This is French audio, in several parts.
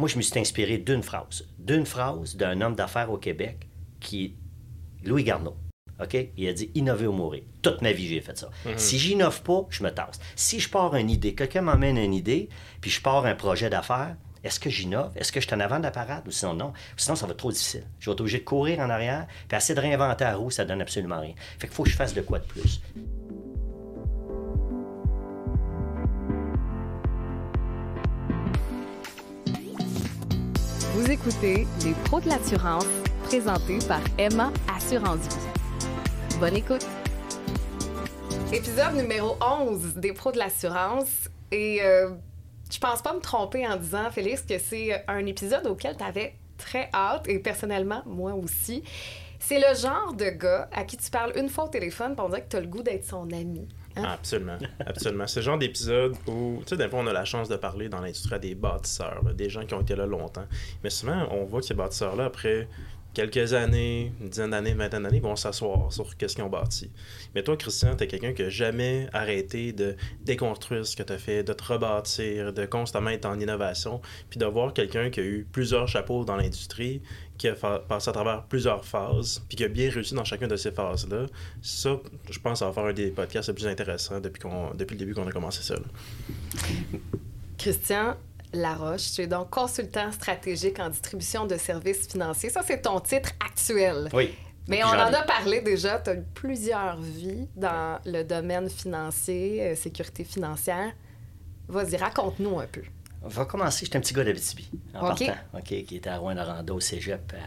Moi, je me suis inspiré d'une phrase. D'une phrase d'un homme d'affaires au Québec qui est Louis Garneau. OK? Il a dit innover ou mourir. Toute ma vie, j'ai fait ça. Si j'innove pas, je me tasse. Si je pars une idée, quelqu'un m'emmène une idée, puis je pars un projet d'affaires, est-ce que j'innove? Est-ce que je suis en avant de la parade? Ou sinon, non? Sinon, ça va être trop difficile. Je vais être obligé de courir en arrière, puis essayer de réinventer la roue, ça donne absolument rien. Fait qu'il faut que je fasse de quoi de plus. Écoutez Les pros de l'assurance, présentés par Emma Assurance. Bonne écoute. Épisode numéro 11 des pros de l'assurance. Et euh, je pense pas me tromper en disant, Félix, que c'est un épisode auquel tu avais très hâte, et personnellement, moi aussi. C'est le genre de gars à qui tu parles une fois au téléphone, pour dire que tu as le goût d'être son ami. Hein? Absolument, absolument. C'est le genre d'épisode où, tu sais, des fois, on a la chance de parler dans l'industrie à des bâtisseurs, des gens qui ont été là longtemps. Mais souvent, on voit que ces bâtisseurs-là, après quelques années, une dizaine d'années, une vingtaine d'années, vont s'asseoir sur qu'est-ce qu'ils ont bâti. Mais toi, Christian, tu es quelqu'un qui n'a jamais arrêté de déconstruire ce que tu as fait, de te rebâtir, de constamment être en innovation, puis de voir quelqu'un qui a eu plusieurs chapeaux dans l'industrie, qui a passé à travers plusieurs phases, puis qui a bien réussi dans chacune de ces phases-là. Ça, je pense, ça va faire un des podcasts les plus intéressants depuis, qu'on, depuis le début qu'on a commencé ça. Christian, Laroche. Tu es donc consultant stratégique en distribution de services financiers. Ça, c'est ton titre actuel. Oui. Mais on en a parlé déjà. Tu as eu plusieurs vies dans le domaine financier, euh, sécurité financière. Vas-y, raconte-nous un peu. On va commencer. J'étais un petit gars d'Abitibi, en partant. OK, qui était à Rouen-Noranda au cégep, euh,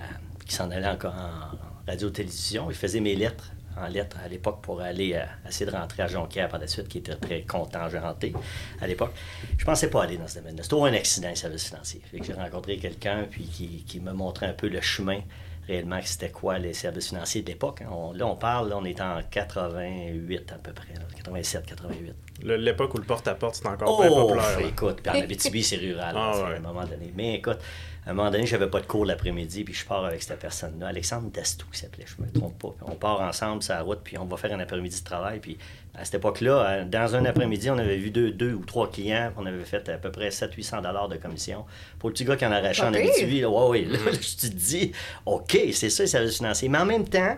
qui s'en allait encore en radio-télévision. Il faisait mes lettres en lettres à l'époque pour aller euh, essayer de rentrer à Jonquière par la suite, qui était très rentrer à l'époque. Je pensais pas aller dans ce domaine-là. C'était un accident, les services financiers. j'ai rencontré quelqu'un puis qui, qui, me montrait un peu le chemin réellement, c'était quoi les services financiers d'époque. Hein. là, on parle, là, on est en 88 à peu près, 87, 88. L'époque où le porte-à-porte, c'est encore oh, populaire. écoute, puis en Abitibi, c'est rural, ah, à un moment donné. Mais écoute, à un moment donné, j'avais pas de cours l'après-midi, puis je pars avec cette personne-là, Alexandre Dastou, qui s'appelait, je me trompe pas. on part ensemble sur la route, puis on va faire un après-midi de travail. Puis à cette époque-là, euh, dans un après-midi, on avait vu deux, deux ou trois clients, on avait fait à peu près 700-800 de commission. Pour le petit gars qui en arrachait en Abitibi, là, ouais, ouais, là, je te dis, OK, c'est ça, les services financiers. Mais en même temps,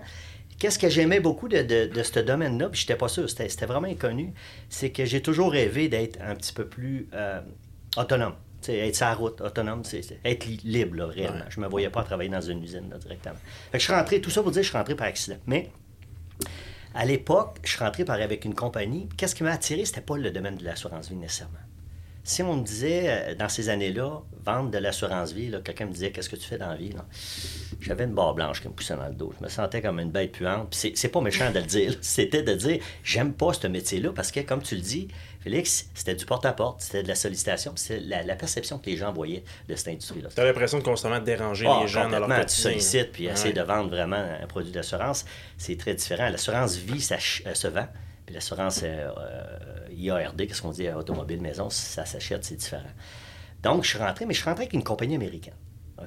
Qu'est-ce que j'aimais beaucoup de, de, ce domaine-là, puis j'étais pas sûr, c'était vraiment inconnu, c'est que j'ai toujours rêvé d'être un petit peu plus euh, autonome être sur la route, autonome, c'est être libre, là, réellement. Je ne me voyais pas travailler dans une usine directement. Fait que je suis rentré, tout ça pour dire que je suis rentré par accident. Mais à l'époque, je suis rentré par, avec une compagnie. Qu'est-ce qui m'a attiré, c'était pas le domaine de l'assurance vie nécessairement. Si on me disait, euh, dans ces années-là, vendre de l'assurance vie, quelqu'un me disait, qu'est-ce que tu fais dans la vie? J'avais une barre blanche qui me poussait dans le dos. Je me sentais comme une bête puante. C'est pas méchant de le dire. C'était de dire, j'aime pas ce métier-là parce que, comme tu le dis, Félix, c'était du porte-à-porte, c'était de la sollicitation, c'était la, perception que les gens voyaient de cette industrie-là. Tu as l'impression de constamment déranger ah, les gens dans leur quotidien. Tu sollicites puis essayer de vendre vraiment un produit d'assurance, c'est très différent. L'assurance vie, ça euh, se vend. Puis l'assurance euh, euh, IARD, qu'est-ce qu'on dit, automobile maison, ça s'achète, c'est différent. Donc, je suis rentré, mais je suis rentré avec une compagnie américaine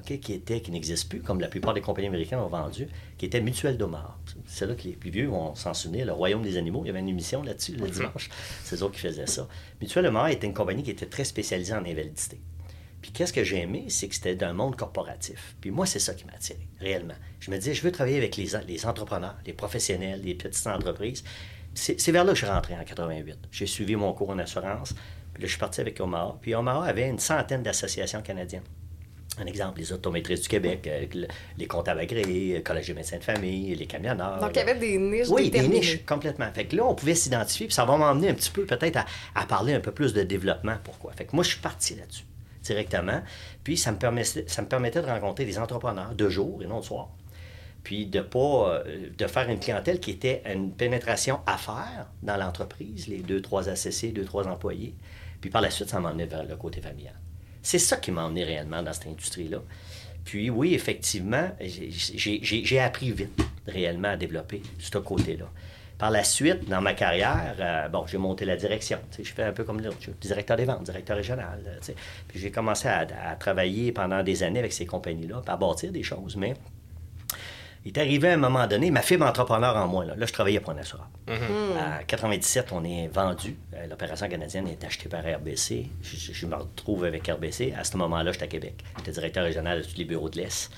qui, était, qui n'existe plus, comme la plupart des compagnies américaines ont vendu, qui était Mutuelle d'Omar. C'est là que les plus vieux vont s'en souvenir, le Royaume des animaux. Il y avait une émission là-dessus le mhm. dimanche. C'est eux qui faisaient ça. Mutuelle d'Omar était une compagnie qui était très spécialisée en invalidité. Puis qu'est-ce que j'ai aimé, c'est que c'était d'un monde corporatif. Puis moi, c'est ça qui m'a attiré, réellement. Je me disais, je veux travailler avec les, les entrepreneurs, les professionnels, les petites entreprises. C'est vers là que je suis rentré en 88. J'ai suivi mon cours en assurance. Puis là, je suis parti avec Omar. Puis Omar avait une centaine d'associations canadiennes. Un exemple, les automaîtrises du Québec, euh, les comptables agréés, le Collège des médecins de famille, les camionneurs. Donc, il y avait des niches Oui, des niches, complètement. Fait que là, on pouvait s'identifier, puis ça va m'emmener un petit peu peut-être à, parler un peu plus de développement. Pourquoi? Fait que moi, je suis parti là-dessus, directement. Puis, ça me, permettait, ça me permettait de rencontrer des entrepreneurs de jour et non de soir. Puis, de pas... Euh, de faire une clientèle qui était une pénétration à faire dans l'entreprise, les deux, trois associés, deux, trois employés. Puis, par la suite, ça m'emmenait vers le côté familial. C'est ça qui m'a emmené réellement dans cette industrie-là. Puis oui, effectivement, j'ai appris vite réellement à développer ce côté-là. Par la suite, dans ma carrière, euh, j'ai monté la direction. Je fais un peu comme le directeur des ventes, directeur régional. Puis j'ai commencé à, travailler pendant des années avec ces compagnies-là, à bâtir des choses. Mais Il est arrivé à un moment donné, ma fibre entrepreneur en moi, là, là je travaillais pour un assureur. En 97, on est vendu. Euh, L'opération canadienne est achetée par RBC. Je, je me retrouve avec RBC. À ce moment-là, j'étais à Québec. J'étais directeur régional de tous les bureaux de l'Est.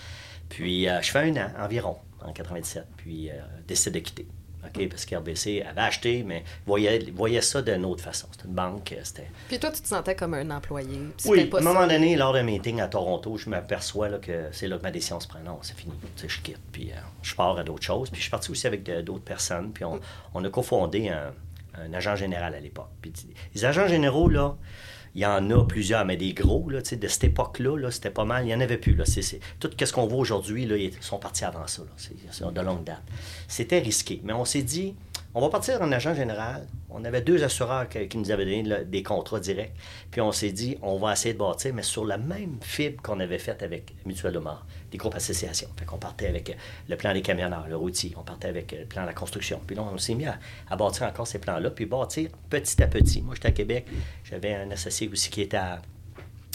Puis, euh, je fais un an environ, en 97. Puis, euh, décide de quitter. OK, parce qu'RBC avait acheté, mais voyait, voyait ça d'une autre façon. C'était une banque, c'était... Puis toi, tu te sentais comme un employé. Oui, à un moment donné, lors d'un meeting à Toronto, je m'aperçois là, que c'est là que ma décision se prend. Non, c'est fini. Tu sais, je quitte. Puis euh, je pars à d'autres choses. Puis je suis parti aussi avec d'autres personnes. Puis on, on a cofondé un, un agent général à l'époque. Puis les agents généraux, là, il y en a plusieurs, mais des gros, là, de cette époque-là, -là, c'était pas mal. Il n'y en avait plus. Là. C'est, tout ce qu'on voit aujourd'hui, ils sont partis avant ça. C'est de longue date. C'était risqué. Mais on s'est dit, on va partir en agent général. On avait deux assureurs qui, nous avaient donné des contrats directs. Puis on s'est dit, on va essayer de bâtir, mais sur la même fibre qu'on avait faite avec Mutuelle Omar, des groupes associations. Fait qu'on partait avec le plan des camionneurs, le routier. On partait avec le plan de la construction. Puis là, on s'est mis à, bâtir encore ces plans-là, puis bâtir petit à petit. Moi, j'étais à Québec. J'avais un associé aussi qui était à,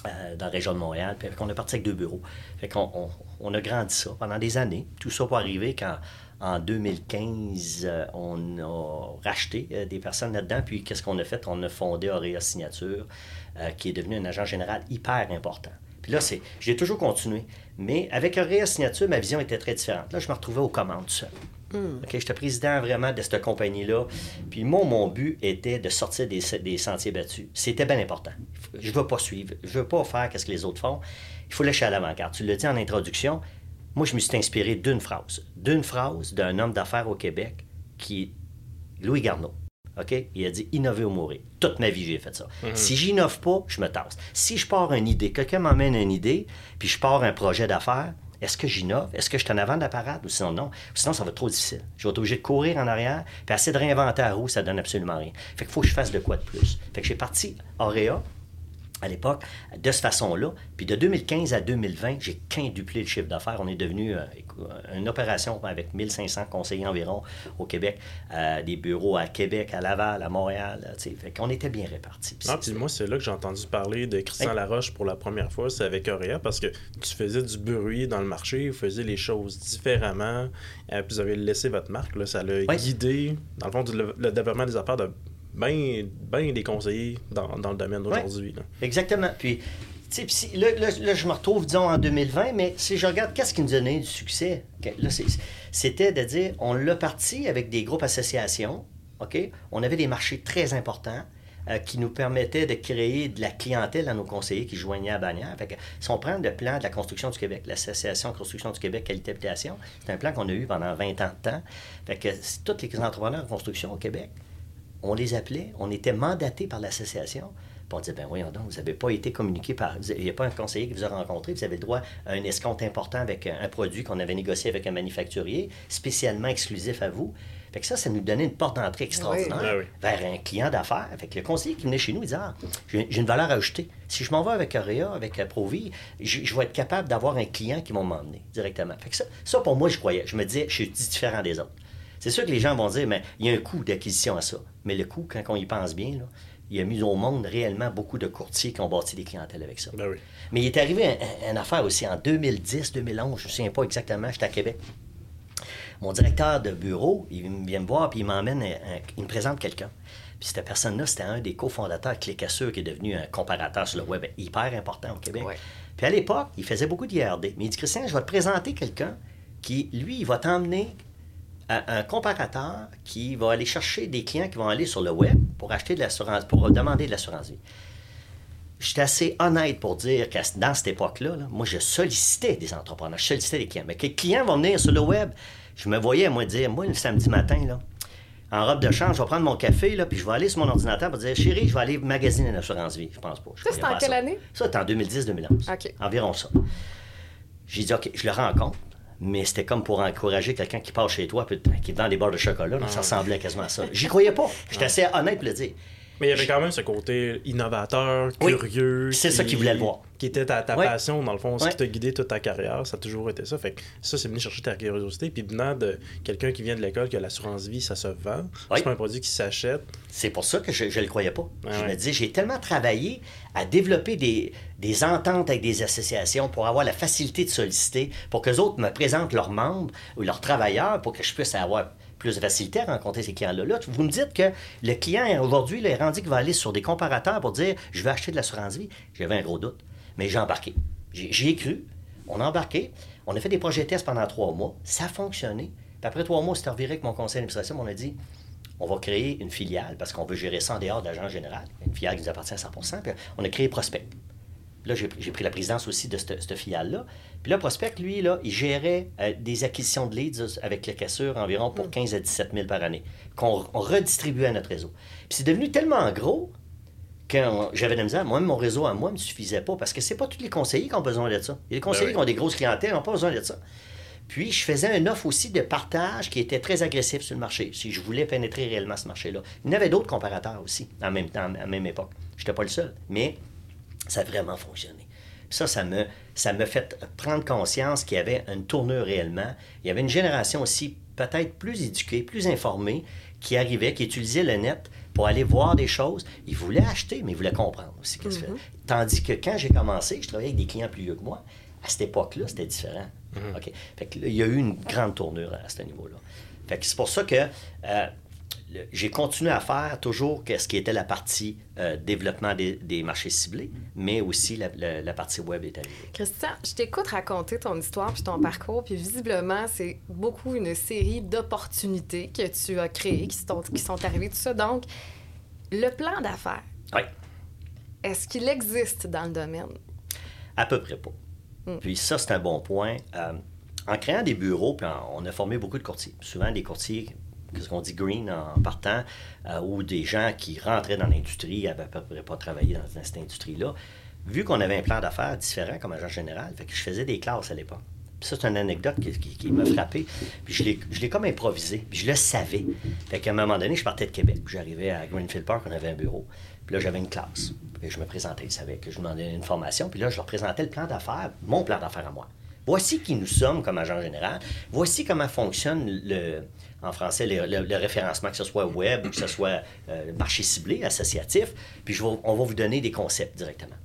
euh, dans la région de Montréal. Puis on est parti avec deux bureaux. Fait qu'on on, on a grandi ça pendant des années. Tout ça pour arriver quand en 2015, euh, on a racheté euh, des personnes là-dedans. Puis qu'est-ce qu'on a fait? On a fondé Auréa Signature, euh, qui est devenu un agent général hyper important. Puis là, c'est, j'ai toujours continué. Mais avec Auréa Signature, ma vision était très différente. Là, je me retrouvais aux commandes seul. Mm. OK, j'étais président vraiment de cette compagnie-là. Puis moi, mon but était de sortir des, des sentiers battus. C'était bien important. Je ne veux pas suivre. Je ne veux pas faire ce que les autres font. Il faut lâcher à l'avant-garde. Tu l'as dit en introduction. Moi, je me suis inspiré d'une phrase. D'une phrase d'un homme d'affaires au Québec qui est Louis Garneau. OK? Il a dit innover ou mourir. Toute ma vie, j'ai fait ça. Mm -hmm. Si j'innove pas, je me tasse. Si je pars une idée, quelqu'un m'emmène une idée, puis je pars un projet d'affaires, est-ce que j'innove? Est-ce que je suis en avant de la parade? Ou sinon, non? Sinon, ça va être trop difficile. Je vais être obligé de courir en arrière, puis essayer de réinventer la roue, ça donne absolument rien. Fait qu'il faut que je fasse de quoi de plus. Fait que j'ai parti Auréa, à l'époque, de cette façon-là. Puis de 2015 à 2020, j'ai quintuplé le chiffre d'affaires. On est devenu euh, une opération avec 1500 conseillers environ au Québec, euh, des bureaux à Québec, à Laval, à Montréal. Fait qu'on était bien répartis. Ah, puis moi, c'est là que j'ai entendu parler de Christian hey. Laroche pour la première fois, c'est avec Auréa, parce que tu faisais du bruit dans le marché, vous faisiez les choses différemment, euh, puis vous avez laissé votre marque. Là, ça l'a oui. guidé, dans le fond, le, le développement des affaires de bien ben des conseillers dans, dans le domaine d'aujourd'hui. Ouais, exactement. Puis, tu sais, là, là, là, je me retrouve, disons, en 2020, mais si je regarde qu'est-ce qui nous donnait du succès, là, c'était de dire, on l'a parti avec des groupes associations, OK? On avait des marchés très importants. Euh, qui nous permettaient de créer de la clientèle à nos conseillers qui joignaient à bannière. Fait que, si on prend le plan de la construction du Québec, l'Association construction du Québec Qualité Habitation, c'est un plan qu'on a eu pendant 20 ans de temps. Fait que tous les entrepreneurs de construction au Québec on les appelait, on était mandatés par l'association. Puis on disait, ben voyons donc, vous n'avez pas été communiqué par. Il n'y a pas un conseiller qui vous a rencontré, vous avez droit à un escompte important avec un produit qu'on avait négocié avec un manufacturier, spécialement exclusif à vous. Fait que ça, ça nous donnait une porte d'entrée extraordinaire oui. vers un client d'affaires. Fait que le conseiller qui venait chez nous, il disait ah, j'ai une valeur ajoutée. Si je m'en vais avec Auréa, avec Provi, je, je vais être capable d'avoir un client qui va m'emmener directement. Fait que ça, ça, pour moi, je croyais. Je me disais, je suis différent des autres. C'est sûr que les gens vont dire, mais il y a un coût d'acquisition à ça. Mais le coût, quand on y pense bien, là, il a mis au monde réellement beaucoup de courtiers qui ont bâti des clientèles avec ça. Ben oui. Mais il est arrivé une affaire aussi en 2010, 2011, je ne me souviens pas exactement, j'étais à Québec. Mon directeur de bureau, il vient me voir puis il m'emmène, il me présente quelqu'un. Puis cette personne-là, c'était un des cofondateurs Clicassure qui est devenu un comparateur sur le web hyper important au Québec. Ouais. Puis à l'époque, il faisait beaucoup d'IRD. Mais il dit, Christian, je vais te présenter quelqu'un qui, lui, il va t'emmener un comparateur qui va aller chercher des clients qui vont aller sur le web pour acheter de l'assurance, pour demander de l'assurance vie. J'étais assez honnête pour dire que dans cette époque-là, là, moi, je sollicitais des entrepreneurs, je sollicitais des clients. Mais que les clients vont venir sur le web, je me voyais, moi, dire, moi, le samedi matin, là, en robe de chambre, je vais prendre mon café, là, puis je vais aller sur mon ordinateur pour dire, chérie, je vais aller magasiner une assurance vie. Je pense pas. Je ça, c'était en quelle ça. année? Ça, c'était en 2010-2011. OK. Environ ça. J'ai dit, OK, je le rencontre mais c'était comme pour encourager quelqu'un qui passe chez toi puis qui te vend des barres de chocolat. Là, ah. Ça ressemblait quasiment à ça. J'y croyais pas. J'étais assez honnête pour le dire. Mais il y avait quand même ce côté innovateur, curieux. Oui, c'est qui... ça qu'il voulait le voir. Qui était ta, ta passion, dans le fond, ce qui t'a guidé toute ta carrière, ça a toujours été ça. Fait que ça, c'est venu chercher ta curiosité. Puis venant de quelqu'un qui vient de l'école, que l'assurance vie, ça se vend. C'est pas un produit qui s'achète. C'est pour ça que je ne le croyais pas. je me dis, j'ai tellement travaillé à développer des, des, ententes avec des associations pour avoir la facilité de solliciter, pour que les autres me présentent leurs membres ou leurs travailleurs, pour que je puisse avoir plus de facilité à rencontrer ces clients-là. Là, vous me dites que le client, aujourd'hui, est rendu qu'il va aller sur des comparateurs pour dire je vais acheter de l'assurance vie. J'avais un gros doute. Mais j'ai embarqué. J'y ai cru. On a embarqué. On a fait des projets tests pendant trois mois. Ça a fonctionné. Puis après trois mois, c'est reviré avec mon conseil d'administration. On a dit on va créer une filiale parce qu'on veut gérer ça en dehors de l'agent général. Une filiale qui nous appartient à 100 Puis on a créé Prospect. Là, j'ai pris la présidence aussi de cette, filiale-là. Puis là, Prospect, lui, là, il gérait euh, des acquisitions de leads avec les cassures environ pour 15 mm. à 17 000 par année, qu'on redistribuait à notre réseau. Puis c'est devenu tellement gros que j'avais de la misère. Moi, mon réseau à moi ne me suffisait pas parce que c'est pas tous les conseillers qui ont besoin de ça. Il y a des conseillers ben qui ont des grosses clientèles, n'ont pas besoin de ça. Puis, je faisais un offre aussi de partage qui était très agressif sur le marché, si je voulais pénétrer réellement ce marché-là. Il y en avait d'autres comparateurs aussi, en même temps, à la même époque. Je n'étais pas le seul. Mais ça a vraiment fonctionné. Ça, ça me, ça me fait prendre conscience qu'il y avait une tournure réellement. Il y avait une génération aussi peut-être plus éduquée, plus informée, qui arrivait, qui utilisait le net pour aller voir des choses. Ils voulaient acheter, mais ils voulaient comprendre aussi ce mm Tandis que quand j'ai commencé, je travaillais avec des clients plus vieux que moi. À cette époque-là, c'était différent. Mhm. OK? Fait que, il y a eu une grande tournure à ce niveau-là. Fait que c'est pour ça que euh, j'ai continué à faire toujours ce qui était la partie euh, développement des, marchés ciblés, mais aussi la, partie web est arrivée. Christian, je t'écoute raconter ton histoire puis ton parcours, puis visiblement, c'est beaucoup une série d'opportunités que tu as créées, qui sont, qui sont arrivées, tout ça. Donc, le plan d'affaires. Oui. Est-ce qu'il existe dans le domaine? À peu près pas. Hmm. Puis ça, c'est un bon point. Euh, en créant des bureaux, puis on a formé beaucoup de courtiers. Souvent, des courtiers ce qu'on dit green en partant, euh, ou des gens qui rentraient dans l'industrie, n'avaient à peu près pas travaillé dans, cette industrie-là, vu qu'on avait un plan d'affaires différent comme agent général, fait que je faisais des classes à l'époque. Ça, c'est une anecdote qui, m'a frappé. Puis je l'ai comme improvisé. Puis je le savais. Fait qu'à un moment donné, je partais de Québec. J'arrivais à Greenfield Park, on avait un bureau. Puis là, j'avais une classe. Puis je me présentais, ils savaient que je demandais une formation. Puis là, je leur présentais le plan d'affaires, mon plan d'affaires à moi. Voici qui nous sommes comme agent général. Voici comment fonctionne le, en français le, référencement, que ce soit web ou que ce soit euh, marché ciblé, associatif. Puis on va vous donner des concepts directement.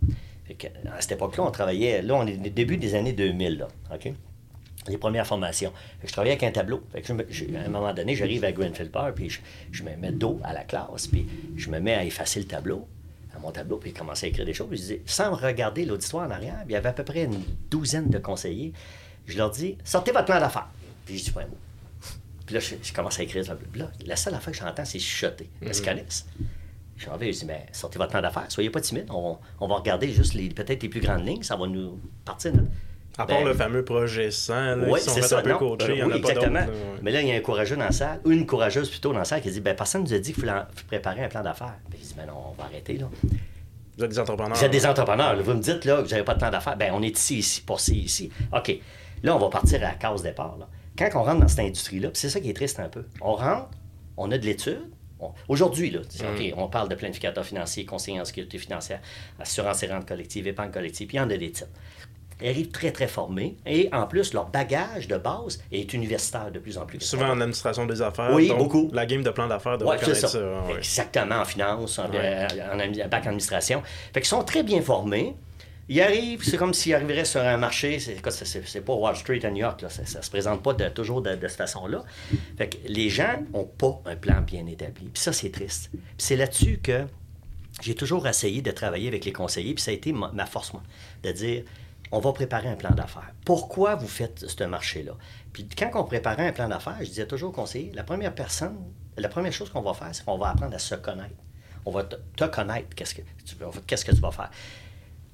à cette époque-là, on travaillait, là, on est au début des années 2000, là, OK? Les premières formations. je travaillais avec un tableau. à un moment donné, j'arrive à Greenfield Park, puis je, me mets dos à la classe, puis je me mets à effacer le tableau à mon tableau, puis je commençais à écrire des choses. je disais, sans regarder l'auditoire en arrière, il y avait à peu près une douzaine de conseillers. Je leur dis, sortez votre plan d'affaires. Puis je dis pas un mot. Puis là, je, commence à écrire. Là, la seule affaire que j'entends, c'est chuchoter. Se mhm. connaissent. Je leur dis, ben, sortez votre plan d'affaires, soyez pas timide. On, on, va regarder juste les, peut-être les plus grandes lignes, ça va nous partir. À part ben, le fameux projet 100, là, c'est ça, un peu coachés, ben, il y en oui, a exactement. Mais là, il y a un courageux dans la salle, une courageuse plutôt dans la salle, qui dit ben, Personne ne nous a dit qu'il faut, préparer un plan d'affaires. Ben, je dis ben non, on va arrêter. là. Vous êtes des entrepreneurs. Vous êtes des entrepreneurs. Vous me dites là, que vous n'avez pas de plan d'affaires. Ben, on est ici, ici, pour ci, ici. OK. Là, on va partir à la case départ. Là quand on rentre dans cette industrie-là, c'est ça qui est triste un peu, on rentre, on a de l'étude. Aujourd'hui, là, mm. on parle de planificateur financier, conseiller en sécurité financière, assurance et rente collective, épargne collective, puis il y en a des titres. Ils arrivent très, très formés. Et en plus, leur bagage de base est universitaire de plus en plus. Souvent en administration des affaires. Oui, beaucoup. La game de plan d'affaires de ouais, ça. ça Exactement, en finance, en, en, bac administration. Fait qu'ils sont très bien formés. Il arrive, c'est comme s'il arriverait sur un marché, c'est, pas Wall Street à New York, là, ça, ne se présente pas toujours de, cette façon-là. Fait que les gens n'ont pas un plan bien établi. Puis ça, c'est triste. C'est là-dessus que j'ai toujours essayé de travailler avec les conseillers, puis ça a été ma, force, moi, de dire, on va préparer un plan d'affaires. Pourquoi vous faites ce marché-là? Puis quand on préparait un plan d'affaires, je disais toujours aux conseillers, la première personne, la première chose qu'on va faire, c'est qu'on va apprendre à se connaître. On va te, connaître, qu'est-ce que tu vas faire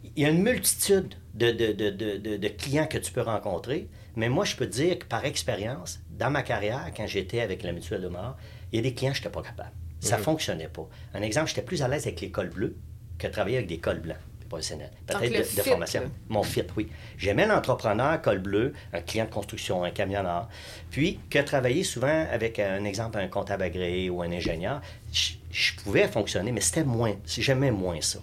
il y a une multitude de, clients que tu peux rencontrer, mais moi, je peux te dire que par expérience, dans ma carrière, quand j'étais avec la Mutuelle de mort, il y a des clients que je n'étais pas capable. Ça ne mhm. fonctionnait pas. Un exemple, j'étais plus à l'aise avec les cols bleus que de travailler avec des cols blancs professionnels. Peut-être de, formation. Mon fit, oui. J'aimais l'entrepreneur col bleu, un client de construction, un camionneur, puis que travailler souvent avec un exemple, un comptable agréé ou un ingénieur, je, je pouvais fonctionner, mais c'était moins, j'aimais moins ça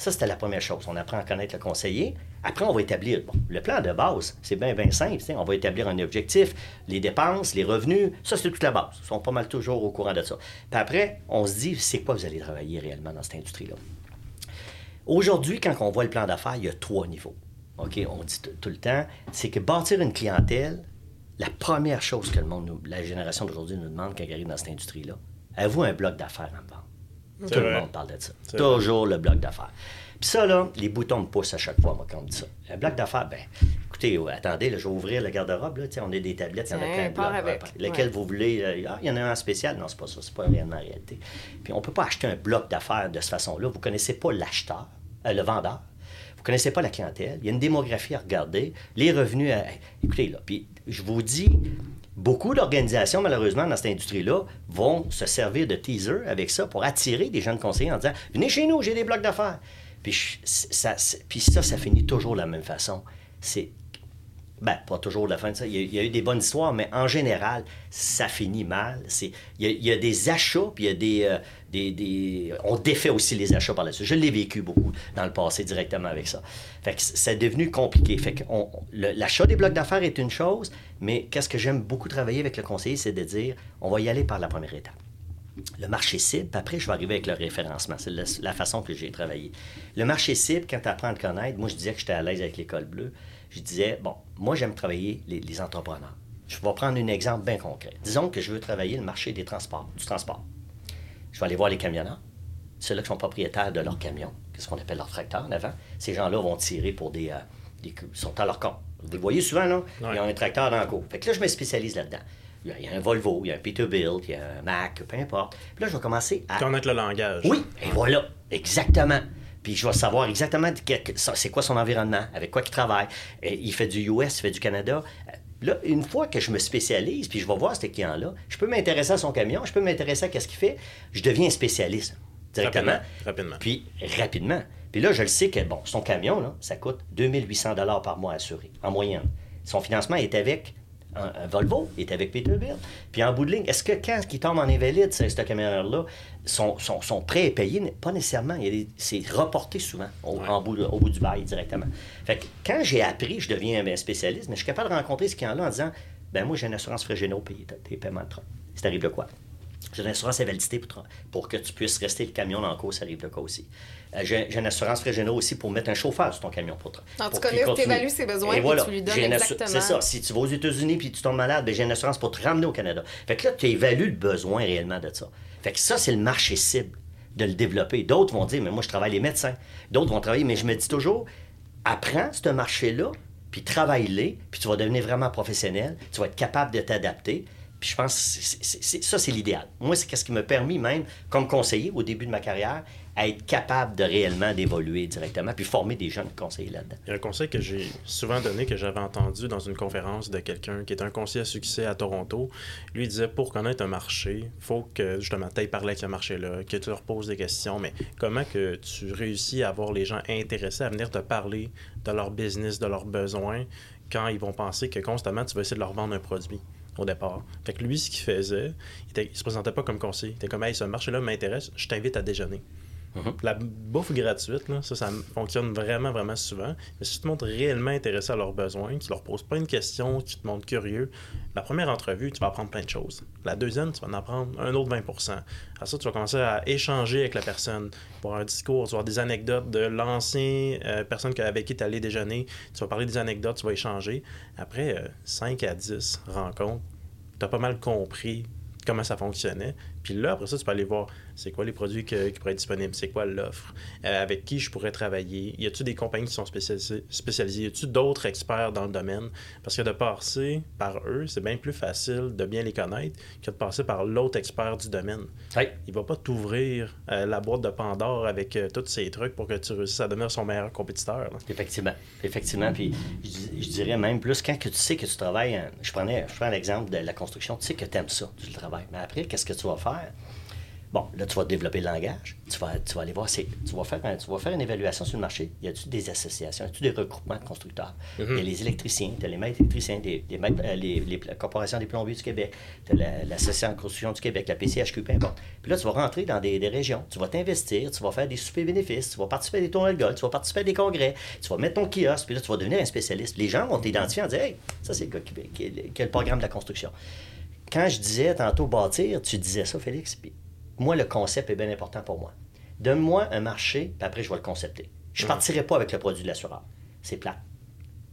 Ça, c'était la première chose. On apprend à connaître le conseiller. Après, on va établir le plan de base. C'est bien, bien simple. On va établir un objectif, les dépenses, les revenus. Ça, c'est toute la base. Ils sont pas mal toujours au courant de ça. Puis après, on se dit, c'est quoi vous allez travailler réellement dans cette industrie-là? Aujourd'hui, quand on voit le plan d'affaires, il y a trois niveaux. OK, on dit tout le temps, c'est que bâtir une clientèle, la première chose que le monde, la génération d'aujourd'hui nous demande quand elle arrive dans cette industrie-là, avez-vous un bloc d'affaires à me Tout le monde parle de ça. Toujours le bloc d'affaires. Puis ça, là, les boutons me poussent à chaque fois, moi, quand on me dit ça. Un bloc d'affaires, ben, écoutez, attendez, là, je vais ouvrir le garde-robe, là, on a des tablettes, il y en a plein de blocs. Lesquels vous voulez, euh, ah, il y en a un en spécial. Non, c'est pas ça, c'est pas réellement la réalité. Puis on ne peut pas acheter un bloc d'affaires de cette façon-là. Vous ne connaissez pas l'acheteur, euh, le vendeur. Vous ne connaissez pas la clientèle. Il y a une démographie à regarder. Les revenus, à... écoutez, là, puis je vous dis, beaucoup d'organisations, malheureusement, dans cette industrie-là, vont se servir de teaser avec ça pour attirer des jeunes conseillers en disant Venez chez nous, j'ai des blocs d'affaires. Puis ça, puis ça, ça finit toujours de la même façon. C'est ben, pas toujours la fin de ça. Il y, a, eu des bonnes histoires, mais en général, ça finit mal. C'est, il, y a, des achats, puis il y a des, euh, On défait aussi les achats par là-dessus. Je l'ai vécu beaucoup dans le passé directement avec ça. Fait que c'est devenu compliqué. Fait que l'achat des blocs d'affaires est une chose, mais qu'est-ce que j'aime beaucoup travailler avec le conseiller, c'est de dire on va y aller par la première étape. Le marché cible, puis après, je vais arriver avec le référencement. C'est la, façon que j'ai travaillé. Le marché cible, quand tu apprends à connaître, moi, je disais que j'étais à l'aise avec l'école bleue je disais, bon, moi, j'aime travailler les, entrepreneurs. Je vais prendre un exemple bien concret. Disons que je veux travailler le marché des transports, du transport. Je vais aller voir les camionneurs, ceux-là qui sont propriétaires de leur camion, qu'est-ce qu'on appelle leur tracteur en avant. Ces gens-là vont tirer pour des, euh, Ils sont à leur compte. Vous les voyez souvent, là? Ils ont un tracteur dans le cours. Fait que là, je me spécialise là-dedans. Il y, a, un Volvo, il y a un Peterbilt, il y a un Mac, peu importe. Puis là, je vais commencer à. Connaître le langage. Oui, et voilà, exactement. Puis je vais savoir exactement c'est quoi son environnement, avec quoi il travaille. Il fait du US, il fait du Canada. Là, une fois que je me spécialise, puis je vais voir ce client-là, je peux m'intéresser à son camion, je peux m'intéresser à ce qu'il fait, je deviens spécialiste directement. Rapidement. Puis rapidement. Puis là, je le sais que, bon, son camion, là, ça coûte 2800 par mois assuré, en moyenne. Son financement est avec un, Volvo, il est avec Peterbilt. Puis en bout de ligne, est-ce que quand il tombe en invalide, ce, ce camionneur-là, son, son, prêt est payé? Pas nécessairement. C'est reporté souvent au, bout au bout du bail directement. Fait que quand j'ai appris, je deviens un spécialiste, mais je suis capable de rencontrer ce client-là en disant ben moi, j'ai une assurance frais généraux payés, tes paiements de train. C'est arrive de quoi? J'ai une assurance invalidité pour, pour, que tu puisses rester le camion dans le cours, ça arrive de cas aussi? Euh, j'ai une assurance généraux aussi pour mettre un chauffeur sur ton camion pour En tout cas, tu évalues ses besoins et, tu lui donnes exactement. C'est ça. Si tu vas aux États-Unis puis tu tombes malade, ben, j'ai une assurance pour te ramener au Canada. Fait que là, tu évalues le besoin réellement de ça. Fait que ça, c'est le marché cible de le développer. D'autres vont dire, mais moi, je travaille les médecins. D'autres vont travailler, mais je me dis toujours, apprends ce marché-là, puis travaille-les, puis tu vas devenir vraiment professionnel, tu vas être capable de t'adapter. Puis je pense que ça, c'est l'idéal. Moi, c'est ce qui m'a permis même, comme conseiller au début de ma carrière, à être capable de réellement d'évoluer directement, puis former des jeunes conseillers là-dedans. Il y a un conseil que j'ai souvent donné, que j'avais entendu dans une conférence de quelqu'un qui est un conseiller à succès à Toronto. Lui disait, pour connaître un marché, il faut que justement tu ailles parler avec ce marché-là, que tu leur poses des questions, mais comment que tu réussis à avoir les gens intéressés à venir te parler de leur business, de leurs besoins, quand ils vont penser que constamment tu vas essayer de leur vendre un produit au départ? Fait que lui, ce qu'il faisait, il, ne se présentait pas comme conseiller. Il était comme, hey, ce marché-là m'intéresse, je t'invite à déjeuner. Mhm. La bouffe gratuite, ça, fonctionne vraiment, vraiment souvent. Mais si tu te montres réellement intéressé à leurs besoins, tu leur poses pas une question, tu te montres curieux, la première entrevue, tu vas apprendre plein de choses. La deuxième, tu vas en apprendre un autre 20% À ça, tu vas commencer à échanger avec la personne, pour un discours, tu vas avoir des anecdotes de l'ancien euh, personne avec qui tu allé déjeuner, tu vas parler des anecdotes, tu vas échanger. Après 5 euh, à 10 rencontres, tu as pas mal compris comment ça fonctionnait. Puis là, après ça, tu peux aller voir c'est quoi les produits qui pourraient être disponibles, c'est quoi l'offre, euh, avec qui je pourrais travailler, y a-t-il des compagnies qui sont spécialisées, spécialisées? y a-t-il d'autres experts dans le domaine? Parce que de passer par eux, c'est bien plus facile de bien les connaître que de passer par l'autre expert du domaine. Il Il va pas t'ouvrir euh, la boîte de Pandore avec euh, tous ces trucs pour que tu réussisses à devenir son meilleur compétiteur. Effectivement. Effectivement. Puis je, dirais même plus quand que tu sais que tu travailles, je prenais je prends l'exemple de la construction, tu sais que tu aimes ça, tu le travailles. Mais après, qu'est-ce que tu vas faire? Bon, là, tu vas développer le langage. Tu vas, tu vas aller voir, tu vas, faire tu vas faire une évaluation sur le marché. Y a-tu des associations, y a-tu des regroupements de constructeurs? Il y a mhm. les électriciens, tu as les maîtres électriciens, euh, les, les, la Corporation des plombiers du Québec, tu as l'Association de construction du Québec, la PCHQ, peu importe. Puis là, tu vas rentrer dans des, des régions, tu vas t'investir, tu vas faire des soupers bénéfices, tu vas participer à des tournois de golf, tu vas participer à des congrès, tu vas mettre ton kiosque, puis là, tu vas devenir un spécialiste. Les gens vont t'identifier en disant Hey, ça, c'est le gars qui, qui, a le programme de la construction. Quand je disais tantôt bâtir, tu disais ça, Félix, puis moi, le concept est bien important pour moi. Donne-moi un marché, puis après, je vais le concepter. Je ne mhm. partirai pas avec le produit de l'assureur. C'est plat.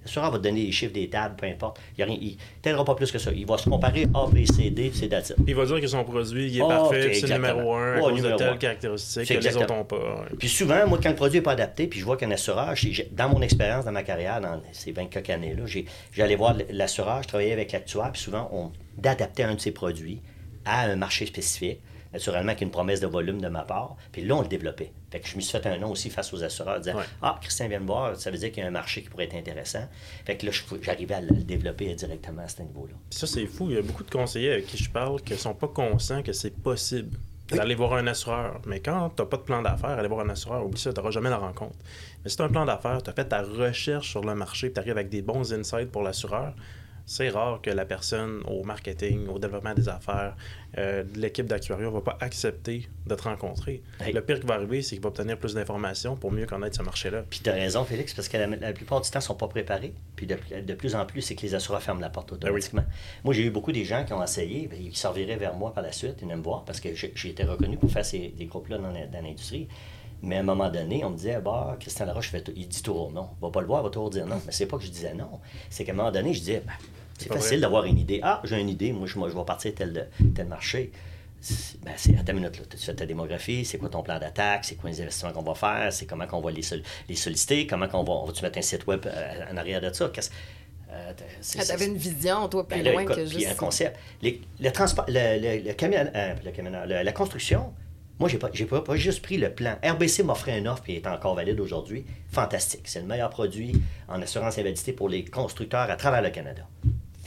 L'assureur va te donner les chiffres des tables, peu importe. Il ne t'aidera pas plus que ça. Il va se comparer A, B, C, D, c'est that's Il va dire que son produit il est parfait, c'est le numéro un, oh, de telle caractéristique que les autres n'ont pas. Puis souvent, moi, quand le produit n'est pas adapté, puis je vois qu'un assureur, dans mon expérience, dans ma carrière, dans ces 24 années-là, j'allais voir l'assureur, je travaillais avec l'actuaire, puis souvent, on d'adapter un de ses produits à un marché spécifique naturellement avec une promesse de volume de ma part. Puis là, on le développait. Fait que je me suis fait un nom aussi face aux assureurs, disant Ah, Christian vient me voir, ça veut dire qu'il y a un marché qui pourrait être intéressant. Fait que là, j'arrivais à le développer directement à ce niveau-là. Ça, c'est fou. Il y a beaucoup de conseillers avec qui je parle qui ne sont pas conscients que c'est possible d'aller voir un assureur. Mais quand tu n'as pas de plan d'affaires, aller voir un assureur, oublie ça, tu n'auras jamais la rencontre. Mais si tu as un plan d'affaires, tu as fait ta recherche sur le marché, tu arrives avec des bons insights pour l'assureur, c'est rare que la personne au marketing, au développement des affaires, euh, l'équipe ne va pas accepter de te rencontrer. Le pire qui va arriver, c'est qu'il va obtenir plus d'informations pour mieux connaître ce marché-là. Puis tu as raison, Félix, parce que la, plupart du temps, ils ne sont pas préparés. Puis de, plus en plus, c'est que les assureurs ferment la porte ben automatiquement. Moi, j'ai eu beaucoup des gens qui ont essayé, ben, ils serviraient vers moi par la suite, ils venaient me voir, parce que j'ai été reconnu pour faire ces, des groupes-là dans l'industrie. Mais à un moment donné, on me disait, bah, Christian Laroche, il dit toujours non. Il va pas le voir, il va toujours dire non. Mais c'est pas que je disais non. C'est qu'à un moment donné, je disais, ben, c'est facile d'avoir une idée. Ah, j'ai une idée, moi je, moi, je vais partir tel, tel marché. Ben, c'est à ta minute, là. Tu fais ta démographie, c'est quoi ton plan d'attaque, c'est quoi les investissements qu'on va faire, c'est comment qu'on va les, les, solliciter, comment qu'on va, on va-tu mettre un site web euh, en arrière de ça? Euh, tu avais une vision, toi, plus ben loin que juste... un concept. le, transport, le, le, camion, euh, la construction, moi, j'ai pas, pas, pas, juste pris le plan. RBC m'offrait un offre qui est encore valide aujourd'hui. Fantastique. C'est le meilleur produit en assurance invalidité pour les constructeurs à travers le Canada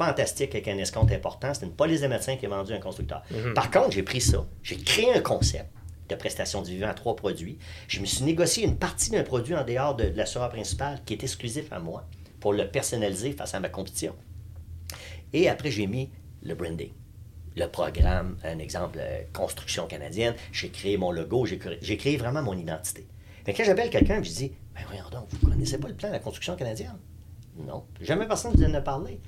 fantastique avec un escompte important. C'est une police de médecins qui a vendu un constructeur. Mhm. Par contre, j'ai pris ça. J'ai créé un concept de prestation du vivant à trois produits. Je me suis négocié une partie d'un produit en dehors de, l'assureur principal qui est exclusif à moi pour le personnaliser face à ma compétition. Et après, j'ai mis le branding. Le programme, un exemple, euh, construction canadienne, j'ai créé mon logo, j'ai créé, vraiment mon identité. Mais quand j'appelle quelqu'un, je dis Ben voyons donc, vous ne connaissez pas le plan de la construction canadienne Non. Jamais personne ne vous en a parlé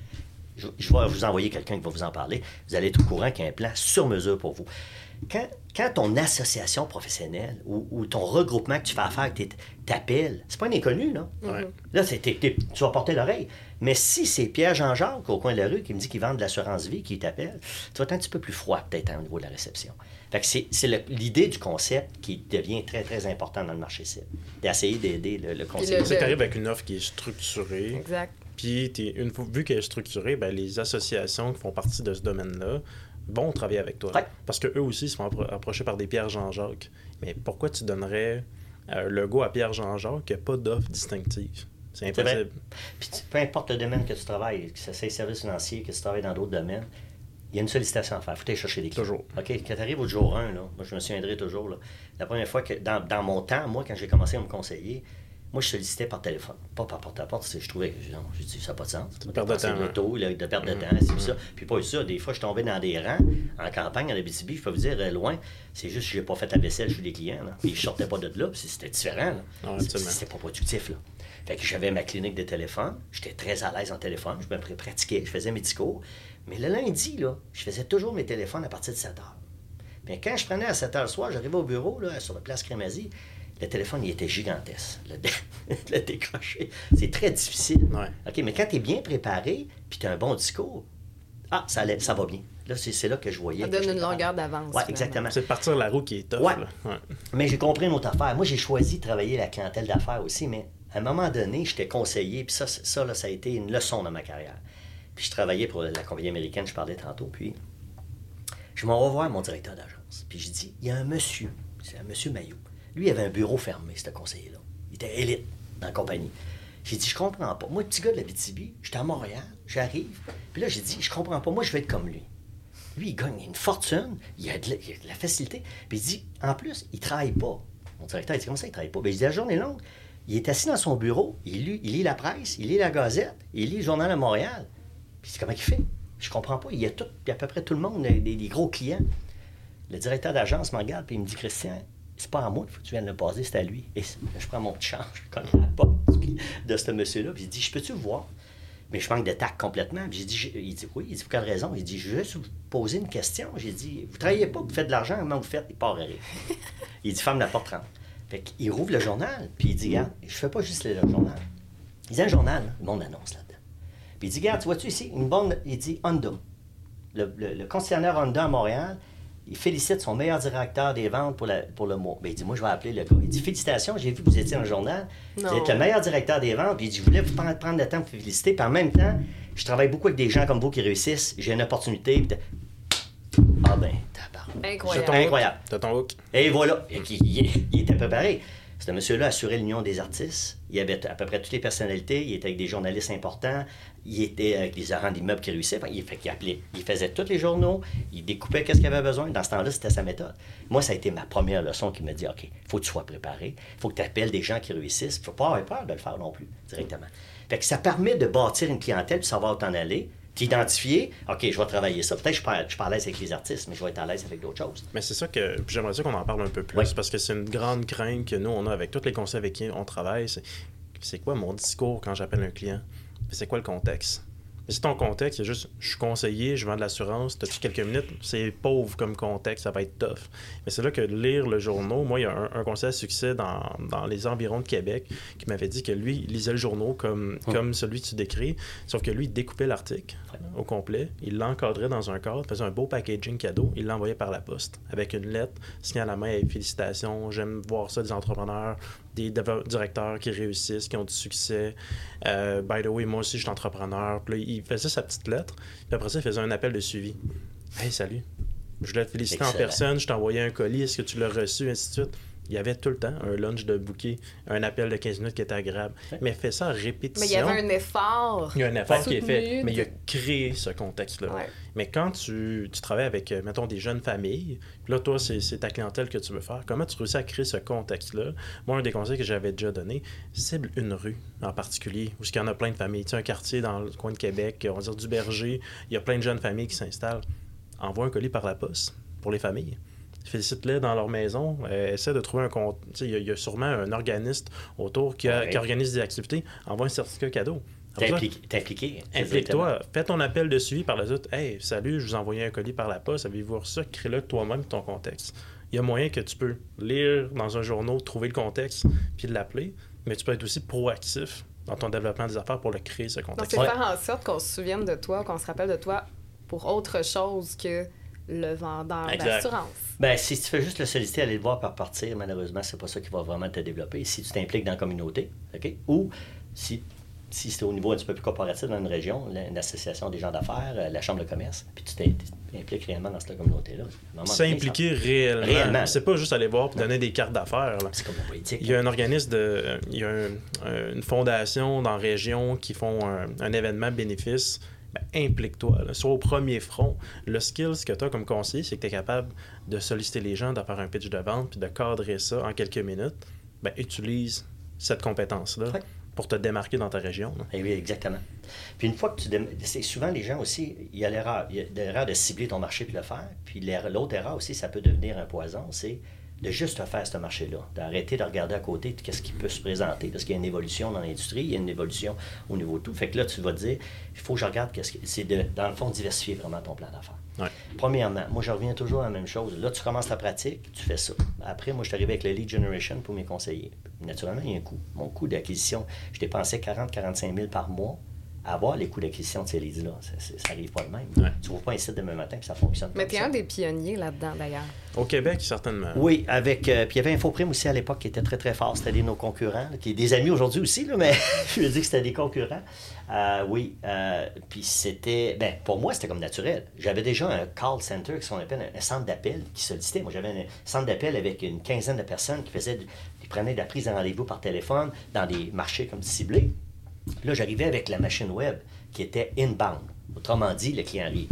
je, vais vous envoyer quelqu'un qui va vous en parler. Vous allez être au courant qu'il y a un plan sur mesure pour vous. Quand, quand ton association professionnelle ou, ton regroupement que tu fais affaire t'appelle, c'est pas un inconnu, là. Là, tu vas porter l'oreille. Mais si c'est Pierre Jean-Jacques au coin de la rue qui me dit qu'il vend de l'assurance vie, qui t'appelle, tu vas être un petit peu plus froid peut-être au niveau de la réception. c'est l'idée du concept qui devient très, très important dans le marché cible. D'essayer d'aider le, le concept. C'est arrive avec une offre qui est structurée. Exact. Puis, une fois, vu qu'elle est structurée, ben, les associations qui font partie de ce domaine-là vont travailler avec toi. Parce qu'eux aussi se font approcher par des Pierre Jean-Jacques. Mais pourquoi tu donnerais euh, le go à Pierre Jean-Jacques qui n'a pas d'offre distinctive? C'est impossible. Puis, peu importe le domaine que tu travailles, que ce soit services financiers, que tu travailles dans d'autres domaines, il y a une sollicitation à faire. Il faut aller chercher des clients. Toujours. OK, quand tu arrives au jour 1, là, moi, je me souviendrai toujours, là, la première fois que, dans, dans mon temps, moi, quand j'ai commencé à me conseiller, moi, je sollicitais par téléphone, pas par porte-à-porte. Je trouvais, non, je dis, ça n'a pas de sens. De perdre de temps. L'auto, de perte de temps, c'est ça. Puis pas ça. Des fois, je tombais dans des rangs en campagne, en Abitibi, je peux vous dire, euh, loin. C'est juste que je n'ai pas fait la vaisselle chez les clients. Là. Puis je sortais pas de là, puis c'était différent. Ah, c'était pas productif. Là. Fait que j'avais ma clinique de téléphone. J'étais très à l'aise en téléphone. Je me pratiquais, je faisais mes discours. Mais le lundi, là, je faisais toujours mes téléphones à partir de 7 heures. Mais quand je prenais à 7 heures le soir, j'arrivais au bureau, là, sur la place Crémazie, le téléphone, il était gigantesque. Le, décrocher, c'est très difficile. OK, mais quand tu es bien préparé, puis tu as un bon discours, ah, ça, ça va bien. Là, c'est là que je voyais. Ça donne une longueur d'avance. Oui, exactement. C'est de partir la roue qui est. Ouais. Mais j'ai compris une autre affaire. Moi, j'ai choisi de travailler la clientèle d'affaires aussi, mais à un moment donné, j'étais conseillé, puis ça, ça, là, ça a été une leçon dans ma carrière. Puis je travaillais pour la compagnie américaine, je parlais tantôt, puis je m'en revois mon directeur d'agence. Puis je dis, il y a un monsieur, c'est un monsieur Maillot. Lui, il avait un bureau fermé, ce conseiller-là. Il était élite dans la compagnie. J'ai dit, je comprends pas. Moi, petit gars de la BTB, j'étais à Montréal, j'arrive. Puis là, j'ai dit, je comprends pas. Moi, je vais être comme lui. Lui, il gagne une fortune, il a de la, facilité. Puis il dit, en plus, il travaille pas. Mon directeur, il dit, comment ça, il travaille pas? Ben, il dit, la journée longue. Il est assis dans son bureau, il lit, il lit la presse, il lit la Gazette, il lit le Journal de Montréal. Puis dit, comment il fait? Je comprends pas. Il y a, tout, a à peu près tout le monde, des, des gros clients. Le directeur d'agence me regarde et il me dit, Christian, c'est pas à moi qu'il faut que tu viennes le passer, c'est à lui. Et je prends mon petit change, je connais la porte de ce monsieur-là, puis il dit, je peux-tu voir? Mais je manque de tact complètement. Puis j'ai dit, il dit, oui, il dit, pour quelle raison? Il dit, je vais juste vous poser une question. J'ai dit, vous travaillez pas, vous faites de l'argent, comment vous faites? Il part à rire. Il dit, ferme la porte 30. Fait qu'il rouvre le journal, puis il dit, regarde, je fais pas juste le journal. Il dit, un journal, le monde annonce là-dedans. Puis il dit, regarde, tu vois-tu ici, une bonne, il dit, Honda. Le, le, le concessionnaire Honda à Montréal, il félicite son meilleur directeur des ventes pour, la, pour le mois. Ben, il dit, moi, je vais appeler le gars. Il dit, félicitations, j'ai vu que vous étiez dans le journal. Vous êtes le meilleur directeur des ventes. Puis il dit, je voulais vous prendre, prendre le temps pour vous féliciter. Puis en même temps, je travaille beaucoup avec des gens comme vous qui réussissent. J'ai une opportunité. Puis ah ben, tabarnak. Incroyable. Ton. Incroyable. T'as ton hook. Et voilà. Et qui- il, il était préparé. Ce monsieur-là assurait l'union des artistes. Il avait à peu près toutes les personnalités. Il était avec des journalistes importants. Il était avec des agents d'immeubles qui réussissaient. Il, fait qu'il appelait. Il faisait tous les journaux. Il découpait qu'est-ce qu'il avait besoin. Dans ce temps-là, c'était sa méthode. Moi, ça a été ma première leçon qui me dit OK, il faut que tu sois préparé. Il faut que tu appelles des gens qui réussissent. Il ne faut pas avoir peur de le faire non plus, directement. Fait que ça permet de bâtir une clientèle, de savoir où t'en aller, t'identifier. OK, je vais travailler ça. Peut-être que je suis pas- je suis pas à l'aise avec les artistes, mais je vais être à l'aise avec d'autres choses. Mais c'est ça que j'aimerais ça qu'on en parle un peu plus Oui. parce que c'est une grande crainte que nous on a avec tous les conseils avec qui on travaille. C'est, quoi mon discours quand j'appelle un client? C'est quoi le contexte? Mais si ton contexte, c'est juste je suis conseiller, je vends de l'assurance, t'as-tu quelques minutes? C'est pauvre comme contexte, ça va être tough. Mais c'est là que lire le journal, moi il y a un, un conseiller à succès dans, dans les environs de Québec qui m'avait dit que lui il lisait le journal comme, Hum. comme celui que tu décris, sauf que lui il découpait l'article au complet, il l'encadrait dans un cadre, faisait un beau packaging cadeau, il l'envoyait par la poste avec une lettre signée à la main avec félicitations, j'aime voir ça des entrepreneurs, des directeurs qui réussissent, qui ont du succès. Euh, by the way, moi aussi je suis entrepreneur. Puis là, il faisait sa petite lettre, puis après ça, il faisait un appel de suivi. Hey, salut. Je voulais te féliciter en personne, je t'ai envoyé un colis, est-ce que tu l'as reçu, ainsi de suite. Il y avait tout le temps un lunch de bouquet, un appel de 15 minutes qui était agréable. Mais fais ça en répétition. Mais il y avait un effort. Il y a un effort qui est fait, mais il a de- créé ce contexte-là. Ouais. Mais quand tu, tu travailles avec, euh, mettons, des jeunes familles, puis là, toi, c'est c'est ta clientèle que tu veux faire, comment tu réussis à créer ce contexte-là? Moi, un des conseils que j'avais déjà donné, cible une rue en particulier, où il y en a plein de familles. Tu sais, un quartier dans le coin de Québec, on va dire du Berger, il y a plein de jeunes familles qui s'installent. Envoie un colis par la poste pour les familles. Félicite-les dans leur maison. Euh, essaie de trouver un compte. Il y, a- il y a sûrement un organiste autour qui, a- Ouais. qui organise des activités. Envoie un certificat cadeau. Impliqué. Implique-toi, fais ton appel de suivi par la suite. Hey, salut, je vous ai envoyé un colis par la poste, avez-vous reçu? Ça? Crée-le toi-même ton contexte. Il y a moyen que tu peux lire dans un journal, trouver le contexte, puis l'appeler, mais tu peux être aussi proactif dans ton développement des affaires pour le créer, ce Donc, contexte. c'est Ouais. faire en sorte qu'on se souvienne de toi, qu'on se rappelle de toi pour autre chose que le vendeur d'assurance. Ben, si tu fais juste le solliciter, aller le voir par partir, malheureusement, c'est pas ça qui va vraiment te développer. Si tu t'impliques dans la communauté, OK? Ou si, si c'est au niveau un petit peu plus corporatif dans une région, la- une association des gens d'affaires, euh, la chambre de commerce, puis tu t'im- t'impliques réellement dans cette communauté-là. S'impliquer réellement. Réellement. C'est pas juste aller voir pour donner des cartes d'affaires. C'est comme la politique. Il y a un organisme de. Il y a un- un- une fondation dans la région qui font un, un événement bénéfice. Ben, implique-toi. Sois au premier front. Le skill ce que tu as comme conseiller, c'est que tu es capable de solliciter les gens, de faire un pitch de vente, puis de cadrer ça en quelques minutes. Ben, utilise cette compétence-là Ouais. pour te démarquer dans ta région. là. Eh oui, exactement. Puis une fois que tu... dém- C'est souvent les gens aussi, il y a l'erreur. Il y a l'erreur de cibler ton marché puis le faire. Puis l'autre erreur aussi, ça peut devenir un poison, c'est de juste faire ce marché-là, d'arrêter de regarder à côté de qu'est-ce qui peut se présenter, parce qu'il y a une évolution dans l'industrie, il y a une évolution au niveau de tout. Fait que là, tu vas te dire, il faut que je regarde qu'est-ce que... C'est de, dans le fond, diversifier vraiment ton plan d'affaires. Ouais. Premièrement, moi, je reviens toujours à la même chose. Là, tu commences ta pratique, tu fais ça. Après, moi, je suis arrivé avec le lead generation pour mes conseillers. Naturellement, il y a un coût. Mon coût d'acquisition, je dépensais 40-45 000 par mois avoir les coûts d'acquisition de ces leads-là. Ça, c'est- ça arrive pas de même. Ouais. Tu ne pas un site demain matin que ça fonctionne. Mais tu es un des pionniers là-dedans, d'ailleurs. Au Québec, certainement. Oui, avec. euh, puis il y avait Infoprime aussi à l'époque qui était très très fort. C'était des nos concurrents, là, qui est des amis aujourd'hui aussi, là, mais je veux dire que c'était des concurrents. Euh, oui. euh, puis c'était. Ben, pour moi, c'était comme naturel. J'avais déjà un call center, qui qu'on appelle un, centre d'appel, qui sollicitait. Moi, j'avais un centre d'appel avec une quinzaine de personnes qui faisaient. qui prenaient de la prise de rendez-vous par téléphone dans des marchés comme ciblés. Là, j'arrivais avec la machine web qui était inbound. Autrement dit, le client arrive.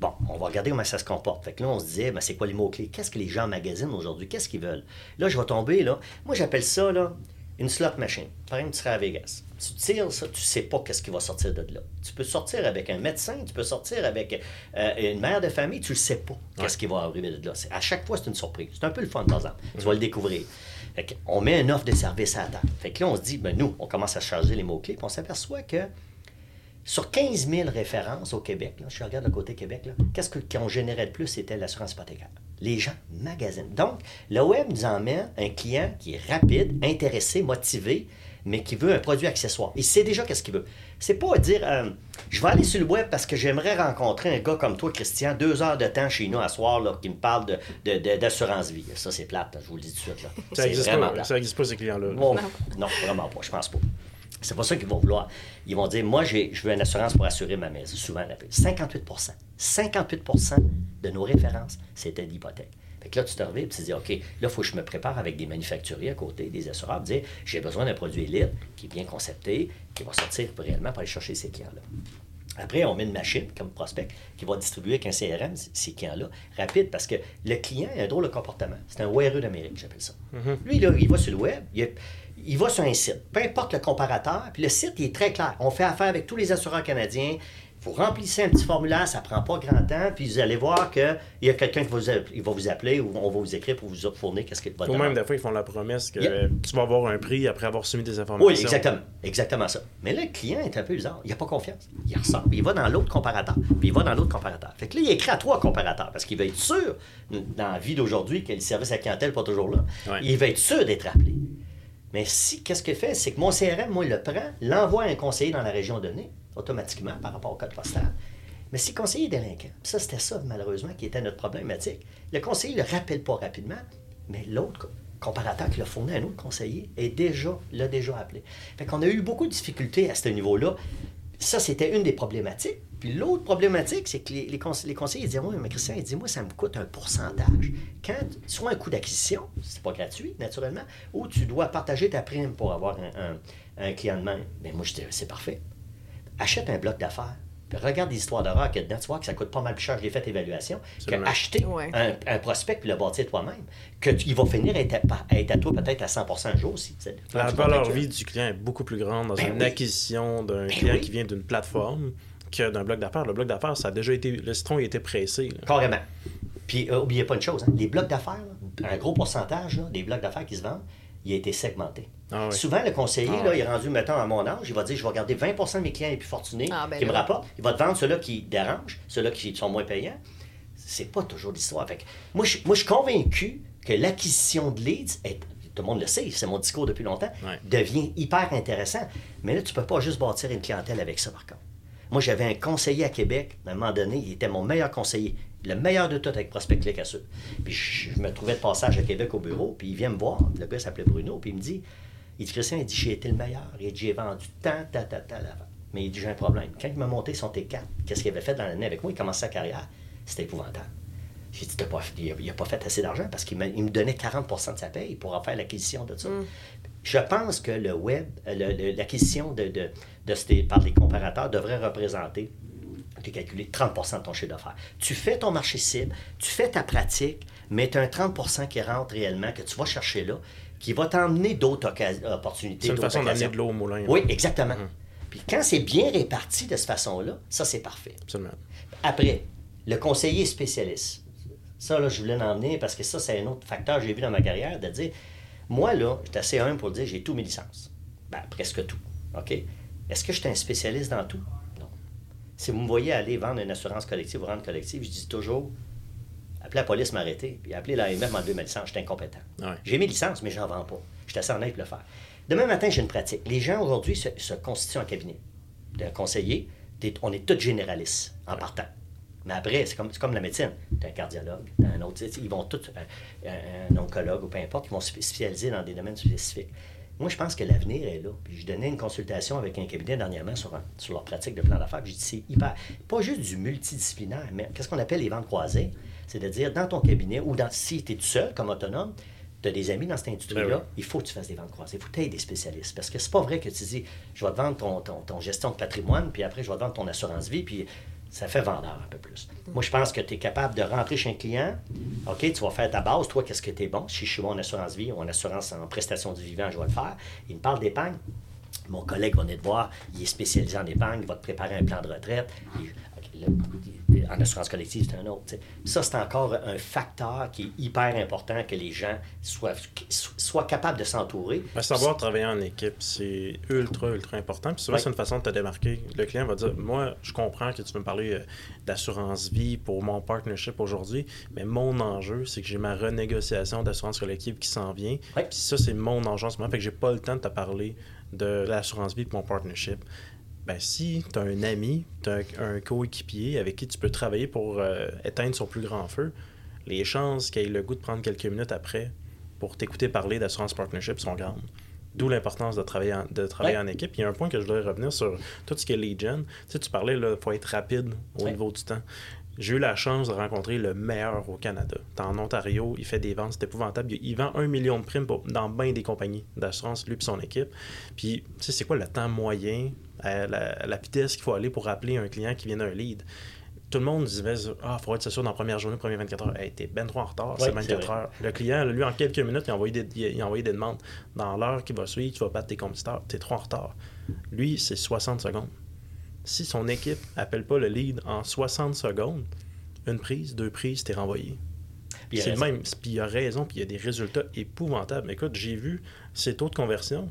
Bon, on va regarder comment ça se comporte. Fait que là, on se disait, ben, c'est quoi les mots-clés? Qu'est-ce que les gens magasinent aujourd'hui? Qu'est-ce qu'ils veulent? Là, je vais tomber, là. Moi, j'appelle ça, là, une slot machine. Par exemple, tu seras à Vegas. Tu tires ça, tu sais pas qu'est-ce qui va sortir de là. Tu peux sortir avec un médecin, tu peux sortir avec euh, une mère de famille, tu ne sais pas qu'est-ce qui va arriver de là. À chaque fois, c'est une surprise. C'est un peu le fun, par exemple. Tu vas le découvrir. On met une offre de service à la. Fait que là, on se dit, ben nous, on commence à charger les mots-clés, on s'aperçoit que sur 15 000 références au Québec, là, je regarde le côté Québec, qu'est-ce qu'on générait de plus? C'était l'assurance hypothécaire. Les gens magasinent. Donc, le web nous emmène un client qui est rapide, intéressé, motivé, mais qui veut un produit accessoire. Il sait déjà qu'est-ce qu'il veut. C'est pas dire euh, je vais aller sur le web parce que j'aimerais rencontrer un gars comme toi, Christian, deux heures de temps chez nous à soir là, qui me parle d'assurance de, vie. Ça, c'est plate, je vous le dis tout de suite. Là. Ça n'existe pas, ces clients-là. non. non, vraiment pas, je pense pas. C'est pas ça qu'ils vont vouloir. Ils vont dire, moi, je veux une assurance pour assurer ma maison. Souvent, 58% 58% de nos références, c'était l'hypothèque. Fait que là, tu te reviens et tu te dis, OK, là, il faut que je me prépare avec des manufacturiers à côté, des assureurs, dire, j'ai besoin d'un produit élite qui est bien concepté, qui va sortir réellement pour aller chercher ces clients-là. Après, on met une machine comme prospect qui va distribuer avec un CRM ces clients-là rapide parce que le client a un drôle de comportement. C'est un weareux d'Amérique, j'appelle ça. Mm-hmm. Lui, là, il va sur le web, il il va sur un site, peu importe le comparateur, puis le site il est très clair. On fait affaire avec tous les assureurs canadiens. Vous remplissez un petit formulaire, ça prend pas grand temps, puis vous allez voir qu'il y a quelqu'un qui va vous, il va vous appeler ou on va vous écrire pour vous fournir qu'est-ce qu'il va Ou même des fois, ils font la promesse que tu vas avoir un prix après avoir soumis des informations. Oui, exactement. Exactement ça. Mais là, le client est un peu bizarre. Il n'a pas confiance. Il ressort, puis il va dans l'autre comparateur, puis il va dans l'autre comparateur. Fait que là, il écrit à trois comparateurs parce qu'il va être sûr, dans la vie d'aujourd'hui, que le service à clientèle n'est pas toujours là, il va être sûr d'être appelé. Mais si, qu'est-ce qu'il fait? C'est que mon CRM, moi, il le prend, l'envoie à un conseiller dans la région donnée, automatiquement, par rapport au code postal. Mais si le conseiller est délinquant, ça, c'était ça, malheureusement, qui était notre problématique. Le conseiller ne le rappelle pas rapidement, mais l'autre comparateur qui l'a fourni à un autre conseiller est déjà, l'a déjà appelé. Fait qu'on a eu beaucoup de difficultés à ce niveau-là. Ça, c'était une des problématiques. Puis l'autre problématique, c'est que les, les, conseillers disaient Oui, mais Christian, il dit Moi, ça me coûte un pourcentage. Quand, soit un coût d'acquisition, c'est pas gratuit, naturellement, ou tu dois partager ta prime pour avoir un, client de main. Mais moi, je dis C'est parfait. Achète un bloc d'affaires. Puis regarde les histoires d'horreur qu'il y a dedans, tu vois que ça coûte pas mal plus cher, je l'ai fait évaluation, qu'acheter un, un, prospect puis le bâtir toi-même, qu'il va finir à être, à, toi peut-être à 100% un jour aussi. La valeur vie du client est beaucoup plus grande dans ben une acquisition d'un ben client qui vient d'une plateforme que d'un bloc d'affaires. Le bloc d'affaires, ça a déjà été. Le citron a été pressé. Carrément. Puis, euh, oubliez pas une chose, hein, les blocs d'affaires, un gros pourcentage des blocs d'affaires qui se vendent, il a été segmenté. Ah Souvent, le conseiller, ah là, il est rendu, mettons, à mon âge, il va dire je vais garder 20% de mes clients les plus fortunés ah, ben qui me rapportent. Il va te vendre ceux-là qui dérangent, ceux-là qui sont moins payants. C'est pas toujours l'histoire. Moi, je, moi, je suis convaincu que l'acquisition de leads est, tout le monde le sait, c'est mon discours depuis longtemps, devient hyper intéressant. Mais là, tu peux pas juste bâtir une clientèle avec ça, par contre. Moi, j'avais un conseiller à Québec, à un moment donné, il était mon meilleur conseiller, le meilleur de tout avec Prospect Click à Puis je, me trouvais de passage à Québec au bureau, puis il vient me voir, le gars s'appelait Bruno, puis il me dit, il dit, Christian, il dit, j'ai été le meilleur, il dit, j'ai vendu tant, tant, tant, tant, mais il dit, j'ai un problème. Quand il m'a monté son T4, qu'est-ce qu'il avait fait dans l'année avec moi, il commençait sa carrière, c'était épouvantable. J'ai dit, pas, il n'a pas fait assez d'argent parce qu'il me, donnait 40% de sa paye pour en faire l'acquisition de ça. Mm. Je pense que le web, l'acquisition de, de, de, par les comparateurs devrait représenter, tu calculé, 30% de ton chiffre d'affaires. Tu fais ton marché cible, tu fais ta pratique, mais tu as un 30% qui rentre réellement, que tu vas chercher là, qui va t'emmener d'autres opportunités. C'est une façon d'amener de l'eau au moulin. Oui, exactement. Mm-hmm. Puis quand c'est bien réparti de cette façon-là, ça, c'est parfait. Absolument. Après, le conseiller spécialiste. Ça, là, je voulais l'emmener parce que ça, c'est un autre facteur que j'ai vu dans ma carrière, de dire moi, là, j'étais assez humble pour dire j'ai tous mes licences. Ben, presque tout. OK? Est-ce que je suis un spécialiste dans tout? Non. Si vous me voyez aller vendre une assurance collective ou rendre collective, je dis toujours appelez la police m'arrêter, puis appelez l'AMF m'enlever ma licence, je suis incompétent. J'ai mes licences, mais je n'en vends pas. Je suis assez honnête pour le faire. Demain matin, j'ai une pratique. Les gens aujourd'hui se, constituent en cabinet. Un conseiller, on est tous généralistes en partant. Mais après, c'est comme, comme la médecine. Tu un cardiologue, tu un autre. Ils vont tous, euh, un, oncologue ou peu importe, ils vont se spécialiser dans des domaines spécifiques. Moi, je pense que l'avenir est là. Puis je donnais une consultation avec un cabinet dernièrement sur, sur leur pratique de plan d'affaires. J'ai dit, c'est hyper. Pas juste du multidisciplinaire, mais qu'est-ce qu'on appelle les ventes croisées? C'est-à-dire, dans ton cabinet ou dans, si tu es tout seul comme autonome, tu as des amis dans cette industrie-là, ben il faut que tu fasses des ventes croisées. Il faut que tu aies des spécialistes. Parce que c'est pas vrai que tu dis, je vais te vendre ton, ton, ton gestion de patrimoine, puis après, je vais te vendre ton assurance vie, puis ça fait vendeur un peu plus. Moi, je pense que tu es capable de rentrer chez un client. OK, tu vas faire ta base. Toi, qu'est-ce que tu es bon? Si je suis bon en assurance vie ou en assurance en prestation du vivant, je vais le faire. Il me parle d'épargne. Mon collègue va venir te voir, il est spécialisé en épargne, il va te préparer un plan de retraite. En assurance collective, c'est un autre. Ça, c'est encore un facteur qui est hyper important que les gens soient, soient capables de s'entourer. Ben, savoir travailler en équipe, c'est ultra, ultra important. Puis souvent, c'est une façon de te démarquer. Le client va dire Moi, je comprends que tu veux me parler euh, d'assurance vie pour mon partnership aujourd'hui, mais mon enjeu, c'est que j'ai ma renégociation d'assurance collective qui s'en vient. Puis ça, c'est mon enjeu en ce moment. Fait que j'ai pas le temps de te parler de l'assurance vie de mon partnership, ben, si tu as un ami, tu as un, coéquipier avec qui tu peux travailler pour euh, éteindre son plus grand feu, les chances qu'il ait le goût de prendre quelques minutes après pour t'écouter parler d'assurance partnership sont grandes. D'où l'importance de travailler, en, de travailler en équipe. Il y a un point que je voudrais revenir sur tout ce qui est lead gen. Tu, sais, tu parlais, il faut être rapide au niveau du temps. J'ai eu la chance de rencontrer le meilleur au Canada. En Ontario, il fait des ventes, c'est épouvantable. Il vend un million de primes dans bien des compagnies d'assurance, lui et son équipe. Puis, tu sais, c'est quoi le temps moyen, la, la, vitesse qu'il faut aller pour appeler un client qui vient d'un lead? Tout le monde disait Ah, il faudrait être sûr dans la première journée, première 24 heures. Hey, t'es ben trop en retard, c'est 24 heures. Le client, lui, en quelques minutes, il a envoyé des, il a envoyé des demandes. Dans l'heure qui va suivre, tu vas battre tes compétiteurs. T'es trop en retard. Lui, c'est 60 secondes si son équipe appelle pas le lead en 60 secondes, une prise, deux prises, t'es renvoyé. C'est le même. Puis il a raison, puis il y a des résultats épouvantables. Mais écoute, j'ai vu ces taux de conversion.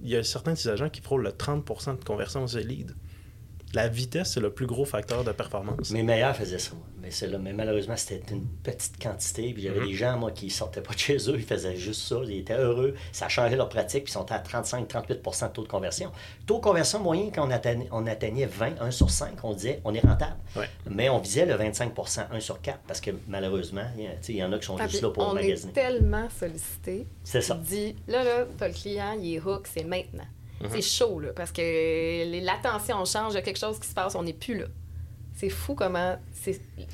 Il y a certains de ces agents qui frôlent le 30% de conversion aux lead. La vitesse, c'est le plus gros facteur de performance. Mes meilleurs faisaient ça. Mais, mais malheureusement, c'était une petite quantité. Puis j'avais mhm. des gens, moi, qui sortaient pas de chez eux, ils faisaient juste ça. Ils étaient heureux. Ça changeait leur pratique, puis ils sont à 35-38% de taux de conversion. Taux de conversion moyen, quand on atteignait, on atteignait 20, 1 sur 5, on disait on est rentable. Mais on visait le 25% 1 sur 4, parce que malheureusement, il y, en a qui sont juste là pour on magasiner. On est tellement sollicité. C'est ça. dit là, là, as le client, il est hook, c'est maintenant. Mhm. C'est chaud, là, parce que l'attention change, il y a quelque chose qui se passe, on n'est plus là. C'est fou comment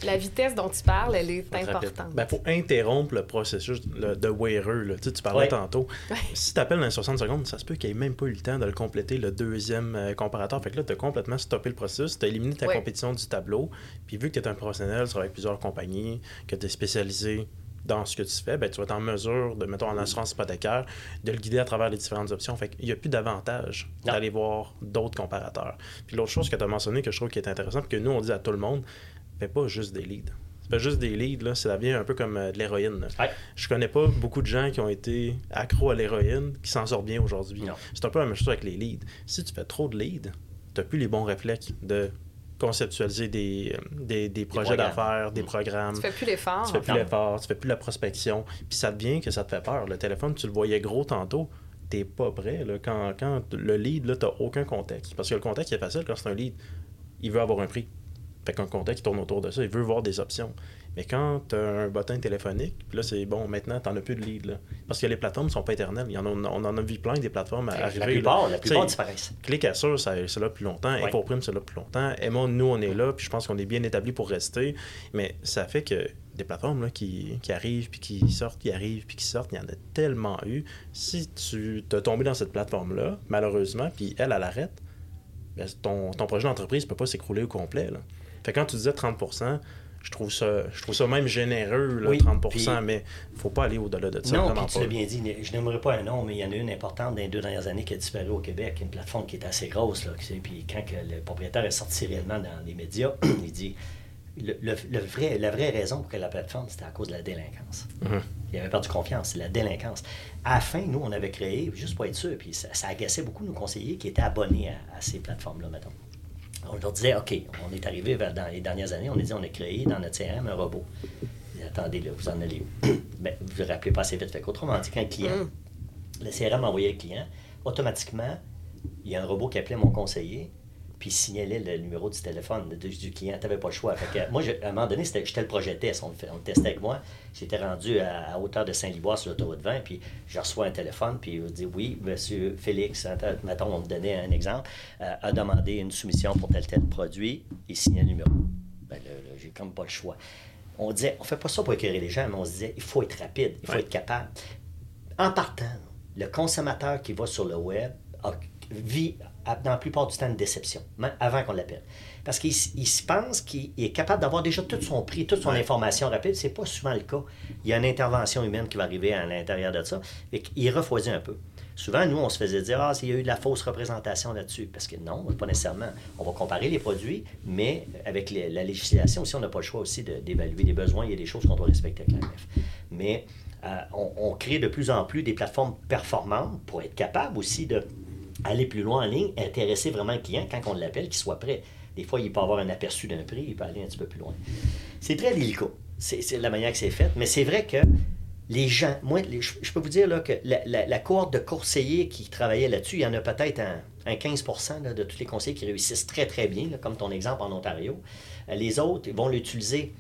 la vitesse dont tu parles, elle est importante. Il ben, faut interrompre le processus de wearer. Tu, tu parlais tantôt. Si tu appelles dans 60 secondes, ça se peut qu'il ait même pas eu le temps de le compléter, le deuxième euh, comparateur. Fait que là, tu as complètement stoppé le processus, tu as éliminé ta compétition du tableau. Puis vu que tu es un professionnel, tu travailles avec plusieurs compagnies, que tu es spécialisé dans ce que tu fais, ben, tu vas être en mesure, de, mettons, en assurance hypothécaire, de le guider à travers les différentes options. Fait qu'il n'y a plus d'avantage d'aller voir d'autres comparateurs. Puis l'autre chose que tu as mentionné que je trouve qui est intéressante, que nous, on dit à tout le monde, fais pas juste des leads. Fais juste des leads, là, ça devient un peu comme euh, de l'héroïne. Je connais pas beaucoup de gens qui ont été accros à l'héroïne qui s'en sortent bien aujourd'hui. C'est un peu la même chose avec les leads. Si tu fais trop de leads, tu n'as plus les bons réflexes de conceptualiser des, euh, des, projets d'affaires, des mm. programmes. Tu fais plus l'effort. Tu fais plus l'effort, tu fais plus la prospection. Puis ça devient que ça te fait peur. Le téléphone, tu le voyais gros tantôt, t'es pas prêt. Là, quand, quand le lead, là, t'as aucun contexte. Parce que le contexte, est facile quand c'est un lead. Il veut avoir un prix. Fait qu'un contexte tourne autour de ça. Il veut voir des options. Mais quand tu as un bottin téléphonique, puis là, c'est bon, maintenant, tu n'en as plus de lead. Là. Parce que les plateformes ne sont pas éternelles. Il y en a, on en a vu plein des plateformes à arriver. La plupart, la plupart disparaissent. Click ça, c'est là plus longtemps. Ouais. Prime, c'est là plus longtemps. Emma, nous, on est là, puis je pense qu'on est bien établi pour rester. Mais ça fait que des plateformes là, qui, qui, arrivent, puis qui sortent, qui arrivent, puis qui sortent, il y en a tellement eu. Si tu t'es tombé dans cette plateforme-là, malheureusement, puis elle, elle arrête, ben, ton, ton projet d'entreprise ne peut pas s'écrouler au complet. Là. Fait quand tu disais 30 je trouve ça, je trouve ça même généreux, là, 30% mais il ne faut pas aller au-delà de ça. Non, tu l'as bien dit, je n'aimerais pas un nom, mais il y en a une importante dans les deux dernières années qui a disparu au Québec, une plateforme qui est assez grosse. Là, puis quand le propriétaire est sorti réellement dans les médias, il dit le, vrai, la vraie raison pour que la plateforme, c'était à cause de la délinquance. Mm-hmm. Il avait perdu confiance, c'est la délinquance. À la fin, nous, on avait créé, juste pour être sûr, puis ça, ça agaçait beaucoup nos conseillers qui étaient abonnés à, à ces plateformes-là, mettons on leur disait, OK, on est arrivé dans les dernières années, on a dit, on a créé dans notre CRM un robot. attendez, là, vous en allez où? Ben, vous ne vous rappelez pas assez vite. Fait autrement dit, quand un client, mm. le CRM envoyait le client, automatiquement, il y a un robot qui appelait mon conseiller, puis il signalait le numéro du téléphone du client. Tu n'avais pas le choix. moi, à un moment donné, j'étais le projet test. On le, testait avec moi. J'étais rendu à, hauteur de Saint-Liboire sur l'autoroute 20, puis je reçois un téléphone, puis il dit Oui, monsieur Félix, mettons, on me donnait un exemple, euh, a demandé une soumission pour tel tel produit, il signait le numéro. Ben là, j'ai comme pas le choix. On disait, on fait pas ça pour éclairer les gens, mais on se disait, il faut être rapide, il faut être capable. En partant, le consommateur qui va sur le web vit dans la plupart du temps une déception, avant qu'on l'appelle. Parce qu'il se pense qu'il est capable d'avoir déjà tout son prix, toute son information rapide. C'est pas souvent le cas. Il y a une intervention humaine qui va arriver à l'intérieur de ça et qu'il refroidit un peu. Souvent, nous, on se faisait dire Ah, s'il y a eu de la fausse représentation là-dessus. Parce que non, pas nécessairement. On va comparer les produits, mais avec la législation aussi, on n'a pas le choix aussi d'évaluer les besoins. Il y a des choses qu'on doit respecter avec l'AMF. Mais euh, on, on, crée de plus en plus des plateformes performantes pour être capable aussi d'aller plus loin en ligne, intéresser vraiment le client quand on l'appelle, qu'il soit prêt. Des fois, il peut avoir un aperçu d'un prix, il peut aller un petit peu plus loin. C'est très délicat. C'est la manière que c'est fait, mais c'est vrai que les gens, moi, je peux vous dire là, que la, cohorte de conseillers qui travaillaient là-dessus, il y en a peut-être un, 15% de tous les conseillers qui réussissent très, très bien, comme ton exemple en Ontario. Euh, les autres vont l'utiliser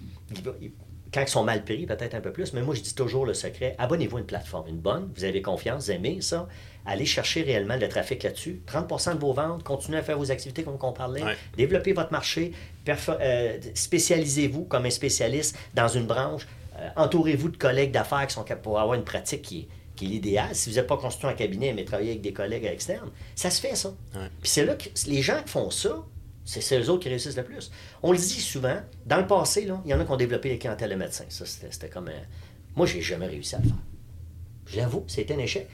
quand ils sont mal pris, peut-être un peu plus, mais moi, je dis toujours le secret abonnez-vous à une plateforme, une bonne, vous avez confiance, vous aimez ça, allez chercher réellement le trafic là-dessus. 30% de vos ventes, continuez à faire vos activités comme on parlait, développez votre marché, euh, spécialisez-vous comme un spécialiste dans une branche, euh, entourez-vous de collègues d'affaires qui sont pour avoir une pratique qui est, qui est l'idéal. Si vous n'êtes pas construit un cabinet, mais travaillez avec des collègues externes, ça se fait, ça. Puis c'est là que les gens qui font ça, c'est eux autres qui réussissent le plus. On le dit souvent, dans le passé, là, il y en a qui ont développé les clientèles de médecins. Ça, c'était comme un... Moi, j'ai jamais réussi à le faire. J'avoue, c'était un échec.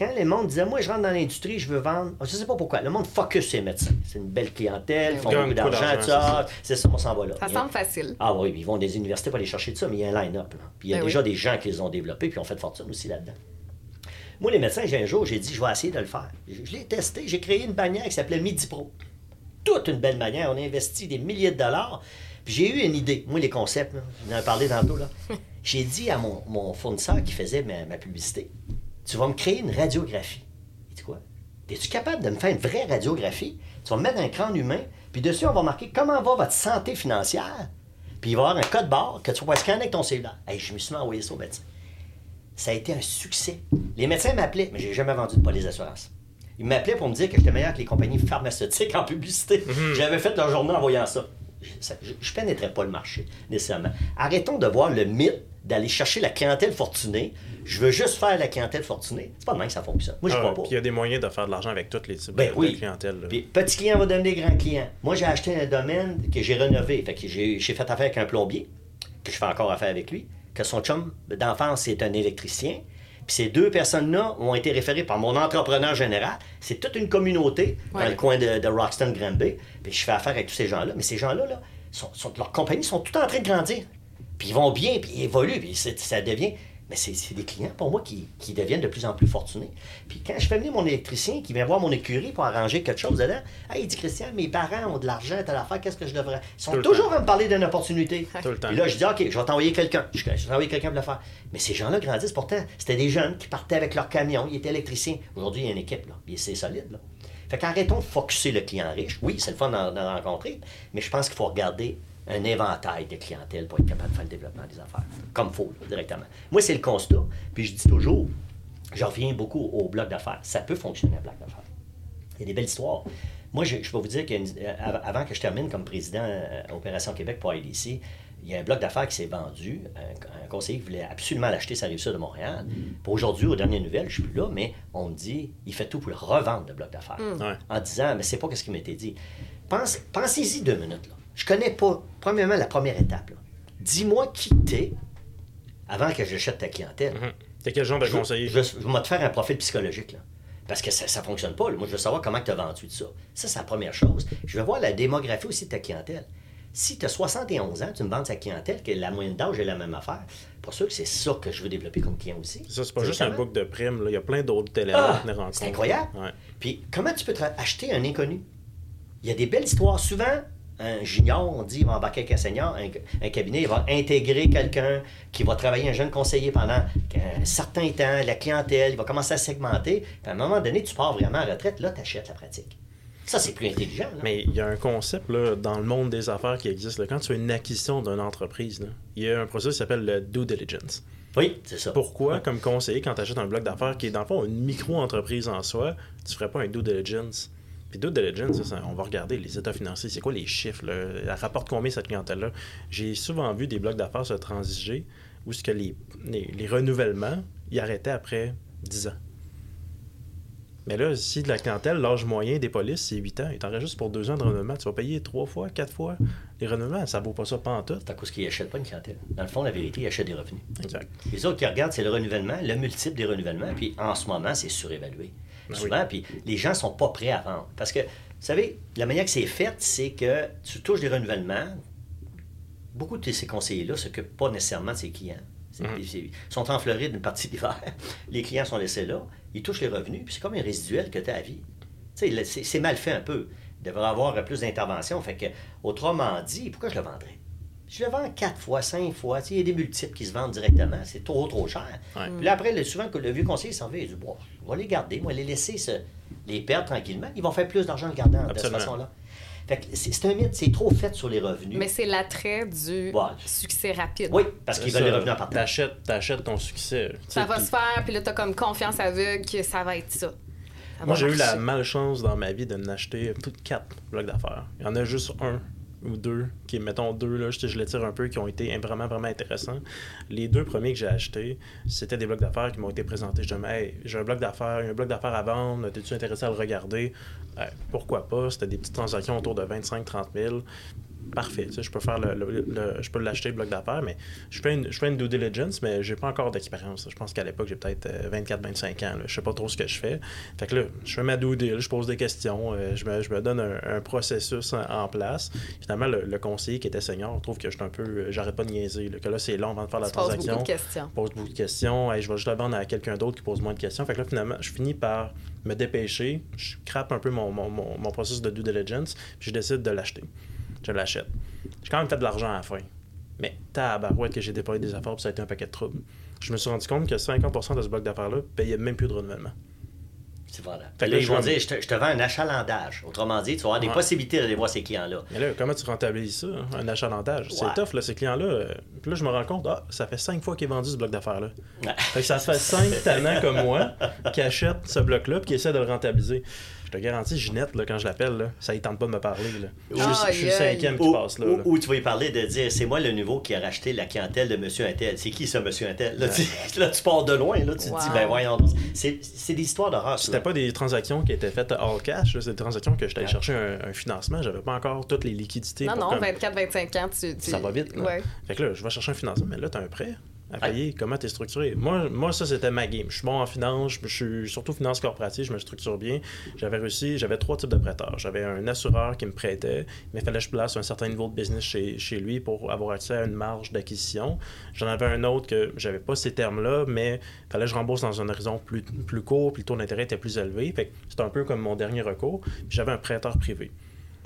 Quand le monde disait, moi, je rentre dans l'industrie, je veux vendre, je ne sais pas pourquoi, le monde focus sur les médecins. C'est une belle clientèle, ils font beaucoup d'argent, ça. C'est ça, on s'en va là. Ça semble facile. Ah oui, ils vont des universités pour aller chercher de ça, mais il y a un line-up. Puis il y a ben déjà des gens qui les ont développés, puis ont fait de fortune aussi là-dedans. Moi, les médecins, j'ai un jour, j'ai dit, je vais essayer de le faire. Je, l'ai testé, j'ai créé une bannière qui s'appelait Midi Pro. Toute une belle manière, on a investi des milliers de dollars. Puis j'ai eu une idée. Moi, les concepts, on en a parlé tantôt, là. j'ai dit à mon, fournisseur qui faisait ma publicité, tu vas me créer une radiographie. Es-tu capable de me faire une vraie radiographie? Tu vas me mettre un crâne humain, puis dessus, on va marquer comment va votre santé financière. Puis il va y avoir un code barre que tu vas scanner avec ton cellulaire. Hey, je me suis mis envoyer ça au médecin. Ça a été un succès. Les médecins m'appelaient, mais j'ai jamais vendu de police d'assurance. Ils m'appelaient pour me dire que j'étais meilleur que les compagnies pharmaceutiques en publicité. Mhm. J'avais fait leur journée en voyant ça. Je ne pénétrais pas le marché, nécessairement. Arrêtons de voir le mythe d'aller chercher la clientèle fortunée. Je veux juste faire la clientèle fortunée. C'est pas demain que ça fonctionne. Moi, je ah, crois pas. Puis il y a des moyens de faire de l'argent avec toutes les types ben de, clientèle. Puis petit client va devenir grand client. Moi, j'ai acheté un domaine que j'ai rénové. Fait que j'ai fait affaire avec un plombier, que je fais encore affaire avec lui, que son chum d'enfance est un électricien. Puis ces deux personnes-là ont été référées par mon entrepreneur général. C'est toute une communauté dans le coin de, de Roxton Granby. Puis je fais affaire avec tous ces gens-là. Mais ces gens-là, là, sont, leurs compagnies sont toutes en train de grandir. Puis ils vont bien, puis ils évoluent, puis ça devient. Mais c'est des clients pour moi qui, deviennent de plus en plus fortunés. Puis quand je fais venir mon électricien qui vient voir mon écurie pour arranger quelque chose dedans, il dit Christian, mes parents ont de l'argent, t'as l'affaire, qu'est-ce que je devrais? Ils sont toujours à me parler d'une opportunité. Tout le temps. Puis là, je dis OK, je vais t'envoyer quelqu'un. Je, vais t'envoyer quelqu'un pour le faire. Mais ces gens-là grandissent. Pourtant, c'était des jeunes qui partaient avec leur camion, ils étaient électriciens. Aujourd'hui, il y a une équipe, là. Puis c'est solide, là. Fait qu'arrêtons de focuser le client riche. Oui, c'est le fun d'en rencontrer, mais je pense qu'il faut regarder un éventail de clientèle pour être capable de faire le développement des affaires, comme il faut, directement. Moi, c'est le constat. Puis je dis toujours, je reviens beaucoup au bloc d'affaires. Ça peut fonctionner, un bloc d'affaires. Il y a des belles histoires. Moi, je, je peux vous dire qu'avant que je termine comme président euh, Opération Québec pour IDC, il y a un bloc d'affaires qui s'est vendu. Un, conseiller qui voulait absolument l'acheter, ça arrive ça de Montréal. Aujourd'hui, aux dernières nouvelles, je suis plus là, mais on me dit, il fait tout pour le revendre, le bloc d'affaires. Mm. En disant, mais c'est pas ce qui m'était dit. Pense, pensez-y deux minutes. Là. Je connais pas, premièrement, la première étape. Dis-moi qui t'es avant que j'achète ta clientèle. Mm-hmm. T'es quel genre de conseiller? Je, je, vais te faire un profil psychologique. Là. Parce que ça ne fonctionne pas. Moi, je veux savoir comment tu as vendu de ça. Ça, c'est la première chose. Je veux voir la démographie aussi de ta clientèle. Si tu as 71 ans, tu me vends ta clientèle, que la moyenne d'âge est la même affaire, pour sûr que c'est ça que je veux développer comme client aussi. Ça, c'est pas juste un book de primes. Il y a plein d'autres éléments ah, C'est incroyable. Puis, comment tu peux acheter un inconnu? Il y a des belles histoires. Souvent, un junior, on dit, il va embarquer avec un senior, un, cabinet, il va intégrer quelqu'un qui va travailler un jeune conseiller pendant un certain temps, la clientèle, il va commencer à segmenter. Puis à un moment donné, tu pars vraiment à retraite, là, tu achètes la pratique. Ça, c'est plus intelligent. Mais il y a un concept là, dans le monde des affaires qui existe. Quand tu fais une acquisition d'une entreprise, il y a un processus qui s'appelle le due diligence. Oui, c'est ça. Pourquoi, comme conseiller, quand tu achètes un bloc d'affaires qui est dans le fond une micro-entreprise en soi, tu ferais pas un due diligence? Puis due diligence, on va regarder les états financiers, c'est quoi les chiffres, là? elle rapporte combien cette clientèle-là? J'ai souvent vu des blocs d'affaires se transiger où ce que les, les, les renouvellements, ils arrêtaient après 10 ans. Mais là, si de la clientèle, l'âge moyen des polices, c'est 8 ans, et t'en juste pour 2 ans de renouvellement, tu vas payer 3 fois, 4 fois les renouvellements. Ça vaut pas ça pas en tout. C'est à cause qu'ils n'achètent pas une clientèle. Dans le fond, la vérité, ils achètent des revenus. Exact. Les autres qui regardent, c'est le renouvellement, le multiple des renouvellements, puis en ce moment, c'est surévalué. Ben Souvent, puis les gens sont pas prêts à vendre. Parce que, vous savez, la manière que c'est fait, c'est que tu touches des renouvellements. Beaucoup de ces conseillers-là ne s'occupent pas nécessairement de ses clients. Mhm. Ils sont en Floride une partie d'hiver. Les clients sont laissés là. Ils touchent les revenus. Puis c'est comme un résiduel que tu as à vie. C'est mal fait un peu. Il devrait y avoir plus d'intervention. Fait que, autrement dit, pourquoi je le vendrais? Je le vends quatre fois, cinq fois. Il y a des multiples qui se vendent directement. C'est trop, trop cher. Puis là, après, souvent, que le vieux conseiller s'en va, il dit bon, on va les garder, on va les laisser se, les perdre tranquillement. Ils vont faire plus d'argent en le gardant de cette façon-là c'est un mythe, c'est trop fait sur les revenus. Mais c'est l'attrait du succès rapide. Oui, parce qu'ils veulent les revenus en partant. T'achètes, t'achètes ton succès. Ça va se faire, puis là, t'as comme confiance aveugle que ça va être ça. Moi, j'ai eu la malchance dans ma vie de n'acheter toutes quatre blocs d'affaires. Il y en a juste un ou deux, qui, mettons deux, là, je, je les tire un peu, qui ont été vraiment, vraiment intéressants. Les deux premiers que j'ai achetés, c'était des blocs d'affaires qui m'ont été présentés. Je disais, hey, j'ai un bloc d'affaires, un bloc d'affaires à vendre, t'es-tu intéressé à le regarder? pourquoi pas? C'était des petites transactions autour de 25-30 000 parfait. je peux faire le, je peux l'acheter bloc d'affaires, mais je fais une, je fais une due diligence, mais j'ai pas encore d'expérience. Je pense qu'à l'époque, j'ai peut-être 24-25 euh, ans. Là. Je sais pas trop ce que je fais. Fait que là, je fais ma due deal, je pose des questions, euh, je, me, je, me, donne un, processus en, place. Finalement, le, conseiller qui était senior trouve que je suis un peu. Euh, j'arrête pas de niaiser. que là, c'est long avant de faire la transaction. Pose beaucoup de questions. Pose beaucoup de questions. je vais juste la vendre à quelqu'un d'autre qui pose moins de questions. Fait que là, finalement, je finis par me dépêcher. Je crape un peu mon, mon, mon, mon processus de due diligence, puis je décide de l'acheter je l'achète. J'ai quand même fait de l'argent à la fin. Mais tabarouette que j'ai déployé des affaires, puis ça a été un paquet de troubles. Je me suis rendu compte que 50% de ce bloc d'affaires-là payait même plus de renouvellement. C'est voilà. Fait là, je, dire, je, te, je, te, vends un achalandage. Autrement dit, tu vas avoir des possibilités d'aller voir ces clients-là. Mais là, comment tu rentabilises ça, hein, un achalandage? C'est tough, là, ces clients-là. Euh, puis là, je me rends compte, ah, ça fait cinq fois qu'il est vendu ce bloc d'affaires-là. Fait que ça se fait cinq talents comme moi qui achètent ce bloc-là et qui essaient de le rentabiliser. Je te garantis, Ginette, là, quand je l'appelle, ça ne tente pas de me parler. Là. Je, suis le cinquième qui passe là. Ou, tu vas y parler de dire c'est moi le nouveau qui a racheté la clientèle de Monsieur Intel. C'est qui ça, Monsieur Intel? Là, tu, là, tu pars de loin. Là, tu te dis, ben voyons. C'est, des histoires d'horreur. C'était pas des transactions qui étaient faites all cash. C'est des transactions que j'étais allé chercher un, financement. J'avais pas encore toutes les liquidités. Non, non, 24-25 ans, tu, Ça va vite. Là. Fait que là, je vais chercher un financement. Mais là, tu as un prêt à payer, comment tu es structuré. Moi, moi ça, c'était ma game. Je suis bon en finance, je, suis surtout finance corporative, je me structure bien. J'avais réussi, j'avais trois types de prêteurs. J'avais un assureur qui me prêtait, mais il fallait que je place un certain niveau de business chez, chez lui pour avoir accès à une marge d'acquisition. J'en avais un autre que j'avais pas ces termes-là, mais il fallait que je rembourse dans un horizon plus, plus court, puis le taux d'intérêt était plus élevé. Fait c'était un peu comme mon dernier recours. j'avais un prêteur privé.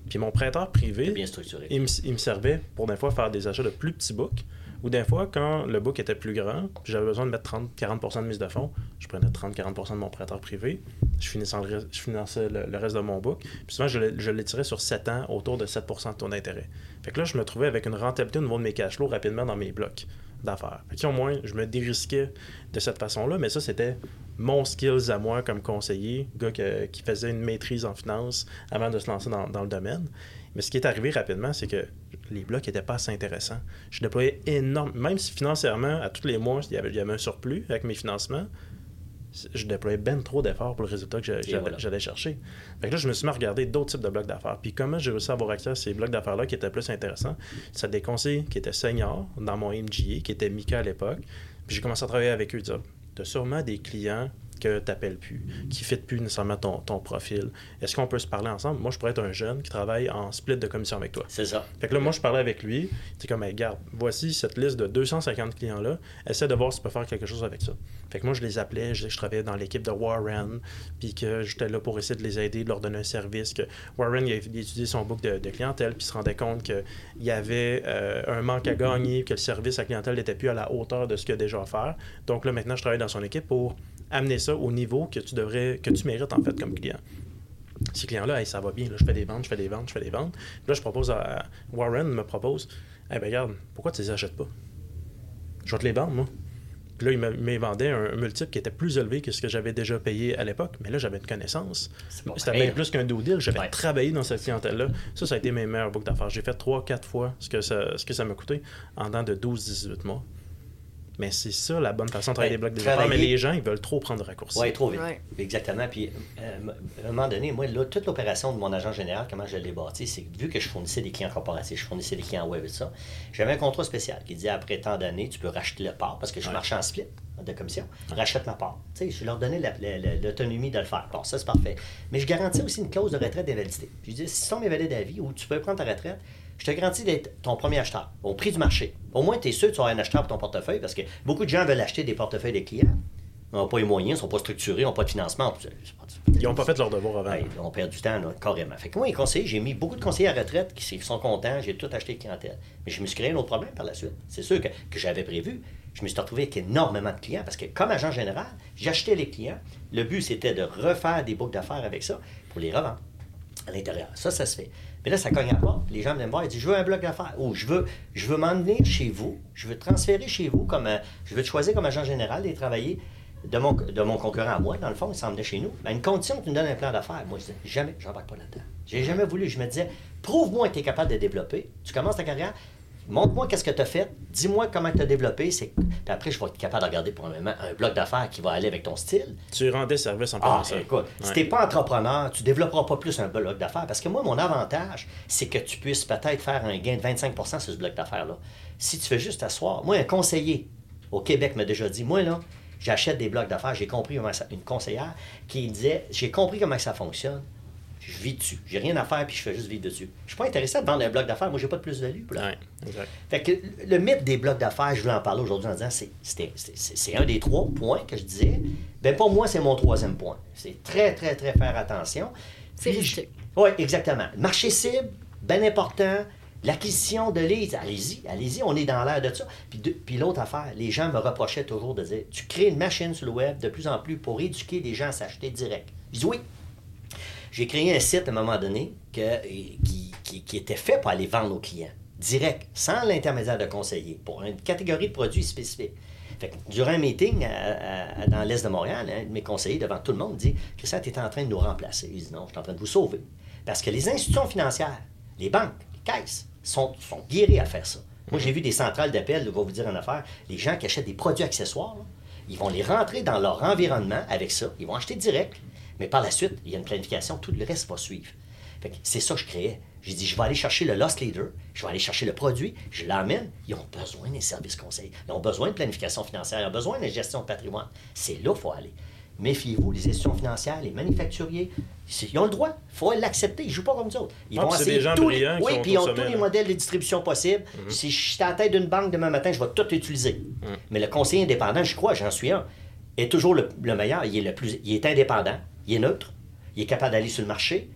Puis mon prêteur privé, bien structuré. Il, me, il me servait pour des fois faire des achats de plus petits books ou des fois, quand le book était plus grand, j'avais besoin de mettre 30-40% de mise de fonds, je prenais 30-40% de mon prêteur privé, je finançais, le, je reste de mon book. Puis souvent, je, l'étirais sur 7 ans autour de 7% de taux d'intérêt. Fait que là, je me trouvais avec une rentabilité au niveau de mes cash flows rapidement dans mes blocs d'affaires. Fait que, au moins, je me dérisquais de cette façon-là, mais ça, c'était mon skills à moi comme conseiller, gars qui faisait une maîtrise en finance avant de se lancer dans le domaine. Mais ce qui est arrivé rapidement, c'est que les blocs n'étaient pas assez intéressants. Je déployais énormément, même si financièrement, à tous les mois, il y avait, un surplus avec mes financements, je déployais bien trop d'efforts pour le résultat que j'allais chercher. Fait là, je me suis mis à regarder d'autres types de blocs d'affaires. Puis comment j'ai réussi à avoir accès à ces blocs d'affaires-là qui étaient plus intéressants? C'est des conseils qui étaient seniors dans mon MGA, qui était Mika à l'époque. Puis j'ai commencé à travailler avec eux. Tu as sûrement des clients que tu n'appelles plus, qui ne fit plus nécessairement ton, ton profil. Est-ce qu'on peut se parler ensemble? Moi, je pourrais être un jeune qui travaille en split de commission avec toi. C'est ça. Fait que là, moi, je parlais avec lui. C'est comme, regarde, voici cette liste de 250 clients-là. Essaie de voir si tu peux faire quelque chose avec ça. Fait que moi, je les appelais, je, je travaillais dans l'équipe de Warren, puis que j'étais là pour essayer de les aider, de leur donner un service. Que Warren, il a, étudié son book de, clientèle, puis se rendait compte qu'il y avait euh, un manque à gagner, que le service à clientèle n'était plus à la hauteur de ce qu'il a déjà offert. Donc là, maintenant, je travaille dans son équipe pour amener ça au niveau que tu devrais, que tu mérites en fait comme client. Ces clients-là, ça va bien, là, je fais des ventes, je fais des ventes, je fais des ventes. Là, je propose à Warren me propose, eh ben regarde, pourquoi tu les achètes pas? Je vais te les vendre, moi. Puis là, il me vendait un, multiple qui était plus élevé que ce que j'avais déjà payé à l'époque. Mais là, j'avais une connaissance. C'était bien plus qu'un do deal. J'avais travaillé dans cette clientèle-là. Ça, ça a été mes meilleurs boucles d'affaires. J'ai fait 3-4 fois ce que ça, ce que ça m'a coûté en temps de 12-18 mois. Mais c'est ça la bonne façon de travailler des blocs de Mais les gens, ils veulent trop prendre de raccourcis. Oui, trop vite. Exactement. Puis, euh, à un moment donné, moi, là, toute l'opération de mon agent général, comment je l'ai bâti, c'est que vu que je fournissais des clients corporatifs, je fournissais des clients web et ça, j'avais un contrat spécial qui disait après tant d'années, tu peux racheter le part parce que je marchais en split de commission, rachète ma part. Tu sais, je leur donnais l'autonomie de le faire. Bon, ça, c'est parfait. Mais je garantis aussi une clause de retraite d'invalidité. Je dis, si tu tombes invalide à vie ou tu peux prendre ta retraite, je te garantis d'être ton premier acheteur au prix du marché. Au moins, tu es sûr que tu auras un acheteur pour ton portefeuille parce que beaucoup de gens veulent acheter des portefeuilles de clients. Ils n'ont pas les moyens, ils ne sont pas structurés, ils n'ont pas de financement. Ils n'ont pas fait leur devoir avant. ils ont perdu du temps, carrément. Fait que moi, les conseillers, j'ai mis beaucoup de conseillers à retraite qui sont contents, j'ai tout acheté de clientèle. Mais je me suis créé un autre problème par la suite. C'est sûr que, que j'avais prévu. Je me suis retrouvé avec énormément de clients parce que, comme agent général, j'achetais les clients. Le but, c'était de refaire des boucles d'affaires avec ça pour les revendre à l'intérieur. Ça, ça se fait. Mais là, ça cogne à pas. Les gens viennent me voir et disent Je veux un bloc d'affaires. Ou je veux, je veux m'en venir chez vous. Je veux transférer chez vous comme. je veux te choisir comme agent général et travailler de mon, de mon concurrent à moi. Dans le fond, il s'en venait chez nous. À une condition que tu me donnes un plan d'affaires. Moi, je disais Jamais, je n'embarque pas là-dedans. J'ai jamais voulu. Je me disais Prouve-moi que tu es capable de développer. Tu commences ta carrière. Montre-moi qu'est-ce que tu as fait, dis-moi comment tu as développé, c'est puis après je vais être capable de regarder pour un moment un bloc d'affaires qui va aller avec ton style. Tu rendais service en ah, ça. Écoute, si tu n'es pas entrepreneur, tu développeras pas plus un bloc d'affaires. Parce que moi mon avantage, c'est que tu puisses peut-être faire un gain de 25% sur ce bloc d'affaires là. Si tu fais juste t'asseoir, moi un conseiller au Québec m'a déjà dit moi là, j'achète des blocs d'affaires, j'ai compris comment ça, une conseillère qui disait j'ai compris comment ça fonctionne je vis dessus. J'ai rien à faire, puis je fais juste vivre dessus. Je suis pas intéressé à vendre un bloc d'affaires. Moi, j'ai pas de plus-value. Ouais, fait que le mythe des blocs d'affaires, je voulais en parler aujourd'hui en disant c'est un des trois points que je disais. Ben pour moi, c'est mon troisième point. C'est très, très, très faire attention. C'est Oui, exactement. Marché cible, bien important. L'acquisition de leads, allez-y, allez-y, on est dans l'air de ça. Puis, puis l'autre affaire, les gens me reprochaient toujours de dire tu crées une machine sur le web de plus en plus pour éduquer les gens à s'acheter direct. Je dis oui, j'ai créé un site à un moment donné qui, était fait pour aller vendre aux clients, direct, sans l'intermédiaire de conseiller, pour une catégorie de produits spécifiques. Fait que, durant un meeting dans l'Est de Montréal, un de mes conseillers, devant tout le monde, dit Christian, tu es en train de nous remplacer. Il dit Non, je suis en train de vous sauver. Parce que les institutions financières, les banques, les caisses, sont, guéries à faire ça. Moi, j'ai vu des centrales d'appel, je vais vous dire en affaire, les gens qui achètent des produits accessoires, ils vont les rentrer dans leur environnement avec ça, ils vont acheter direct. Mais par la suite, il y a une planification, tout le reste va suivre. C'est ça que je créais. J'ai dit, je vais aller chercher le loss leader, je vais aller chercher le produit, je l'amène. Ils ont besoin des services conseils. Ils ont besoin de planification financière, ils ont besoin de gestion de patrimoine. C'est là qu'il faut aller. Méfiez-vous, les institutions financières, les manufacturiers, ils ont le droit. Il faut l'accepter. Ils ne jouent pas comme nous autres. Ils ah, vont essayer des gens tous les... Oui, puis ils ont tous les modèles de distribution possibles. Mhm. Si je suis à la tête d'une banque demain matin, je vais tout utiliser. Mhm. Mais le conseiller indépendant, je crois, j'en suis un, est toujours le, le, meilleur. Il est, le plus, il est indépendant il est neutre, il est capable d'aller sur le marché,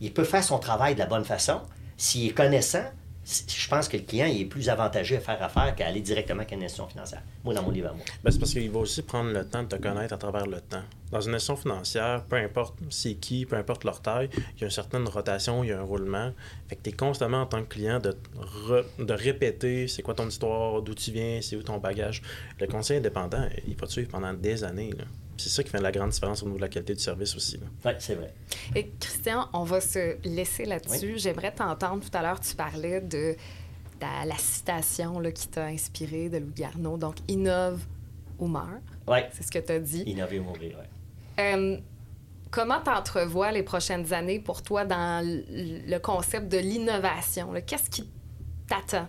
il peut faire son travail de la bonne façon. S'il est connaissant, je pense que le client est plus avantageux à faire affaire qu'à aller directement avec une institution financière. Moi, dans mon livre à moi. Ben, c'est parce qu'il va aussi prendre le temps de te connaître à travers le temps. Dans une institution financière, peu importe c'est qui, peu importe leur taille, il y a une certaine rotation, il y a un roulement. Fait que tu es constamment en tant que client de, répéter c'est quoi ton histoire, d'où tu viens, c'est où ton bagage. Le conseil indépendant, il va te suivre pendant des années. C'est ça qui fait la grande différence au niveau de la qualité du service aussi. Oui, c'est vrai. Et Christian, on va se laisser là-dessus. J'aimerais t'entendre tout à l'heure, tu parlais de, la, citation là, qui t'a inspiré de Louis Garneau. Donc, innove ou meurt. Oui. C'est ce que tu as dit. Innover ou mourir, oui. Euh, comment t'entrevois les prochaines années pour toi dans le concept de l'innovation? Qu'est-ce qui t'attend?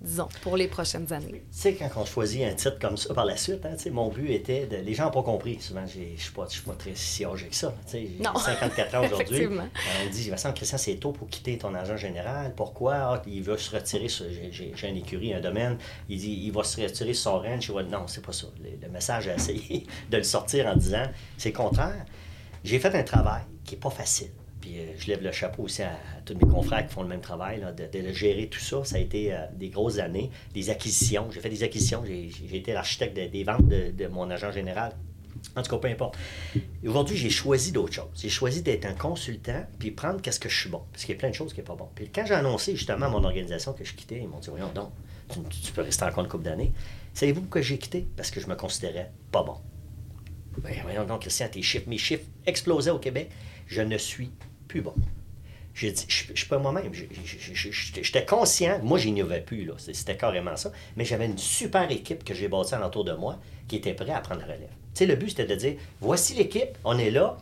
Disons, pour les prochaines années? Tu sais, quand on choisit un titre comme ça par la suite, hein, mon but était de. Les gens n'ont pas compris. Souvent, je ne suis pas, pas, très si âgé que ça. J'ai 54 ans aujourd'hui. on me dit, Vincent, Christian, c'est tôt pour quitter ton agent général. Pourquoi? Ah, il veut se retirer. J'ai une écurie, un domaine. Il dit, il va se retirer sur son ranch. Non, c'est pas ça. Le, message a essayé de le sortir en disant, c'est le contraire. J'ai fait un travail qui n'est pas facile. Euh, je lève le chapeau aussi à, tous mes confrères qui font le même travail, de, gérer tout ça. Ça a été euh, des grosses années, des acquisitions. J'ai fait des acquisitions. J'ai été l'architecte des ventes de, mon agent général. En tout cas, peu importe. Aujourd'hui, j'ai choisi d'autres choses. J'ai choisi d'être un consultant puis prendre qu'est-ce que je suis bon. Parce qu'il y a plein de choses qui sont pas bon. Puis quand j'ai annoncé justement à mon organisation que je quittais, ils m'ont dit Voyons donc, tu, peux rester encore une couple d'années. Savez-vous pourquoi j'ai quitté? Parce que je me considérais pas bon. Ben, voyons donc, Christian, tes chiffres, mes chiffres explosaient au Québec. Je ne suis plus bon. J'ai dit, je, suis pas moi-même. J'étais conscient, moi, j'ignorais plus. C'était carrément ça. Mais j'avais une super équipe que j'ai bâtie autour de moi qui était prêt à prendre la relève. Tu sais, le but, c'était de dire, voici l'équipe, on est là.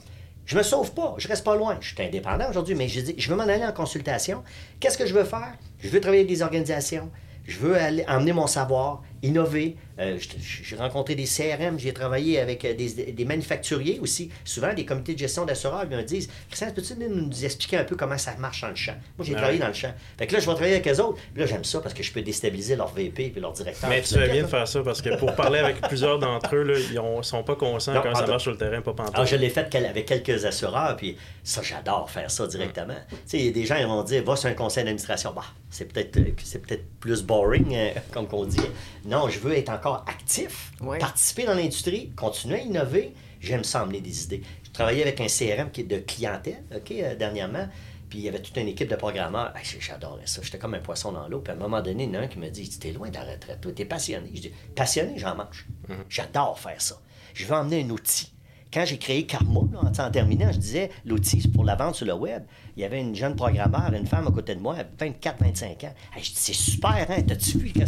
Je me sauve pas, je reste pas loin. Je suis indépendant aujourd'hui, mais je veux m'en aller en consultation. Qu'est-ce que je veux faire? Je veux travailler avec des organisations. Je veux aller, emmener mon savoir, innover. Euh, j'ai rencontré des CRM, j'ai travaillé avec euh, des, manufacturiers aussi. Souvent, des comités de gestion d'assureurs me disent Christian, peux-tu nous expliquer un peu comment ça marche dans le champ? Moi, j'ai travaillé dans le champ. Fait que là, je vais travailler avec eux autres. là, j'aime ça parce que je peux déstabiliser leur VP et leur directeur. Mais tu fais bien de faire ça parce que pour parler avec plusieurs d'entre eux, là, ils ne sont pas conscients quand ça marche sur le terrain, pas pantoute. Alors, je l'ai fait avec quelques assureurs, puis ça, j'adore faire ça directement. Tu sais, des gens, ils vont dire Va sur un conseil d'administration. Bah, c'est peut-être euh, c'est peut-être plus boring, comme on dit. Non, je veux être encore actif, participer dans l'industrie, continuer à innover. J'aime ça emmener des idées. Je travaillais avec un CRM qui est de clientèle, OK, euh, dernièrement. Puis il y avait toute une équipe de programmeurs. J'adorais ça. J'étais comme un poisson dans l'eau. Puis à un moment donné, il y en a un qui me dit T'es loin de la retraite, toi, t'es passionné. Je dis Passionné, j'en mange. Mm-hmm. J'adore faire ça. Je veux emmener un outil quand j'ai créé Karma, en, terminant, je disais, l'outil, c'est pour la vente sur le web. Il y avait une jeune programmeur, une femme à côté de moi, 24-25 ans. je dis, c'est super, hein? T'as-tu vu? Que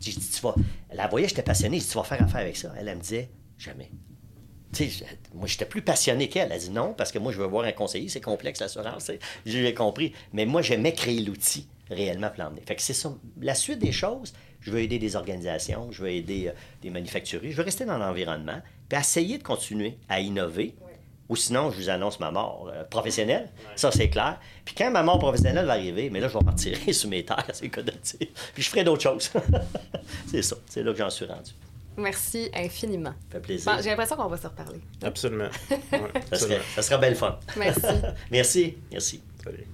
tu, tu vas... Elle voyait, j'étais passionné. Je dis, tu vas faire affaire avec ça. Elle, elle me disait, jamais. Tu sais, moi, j'étais plus passionné qu'elle. Elle dit non, parce que moi, je veux voir un conseiller, c'est complexe, l'assurance. J'ai compris. Mais moi, j'aimais créer l'outil réellement pour l'emmener. Fait que c'est. La suite des choses, je veux aider des organisations, je veux aider euh, des manufacturiers, je veux rester dans l'environnement, puis essayer de continuer à innover. Ou sinon, je vous annonce ma mort euh, professionnelle. Ça, c'est clair. Puis quand ma mort professionnelle va arriver, mais là, je vais partir sous mes terres, c'est le cas de dire. Puis je ferai d'autres choses. c'est ça. C'est là que j'en suis rendu. Merci infiniment. Ça fait plaisir. J'ai l'impression qu'on va se reparler. Absolument. ça, sera, ça sera belle fun. Merci. Merci. Merci. Salut.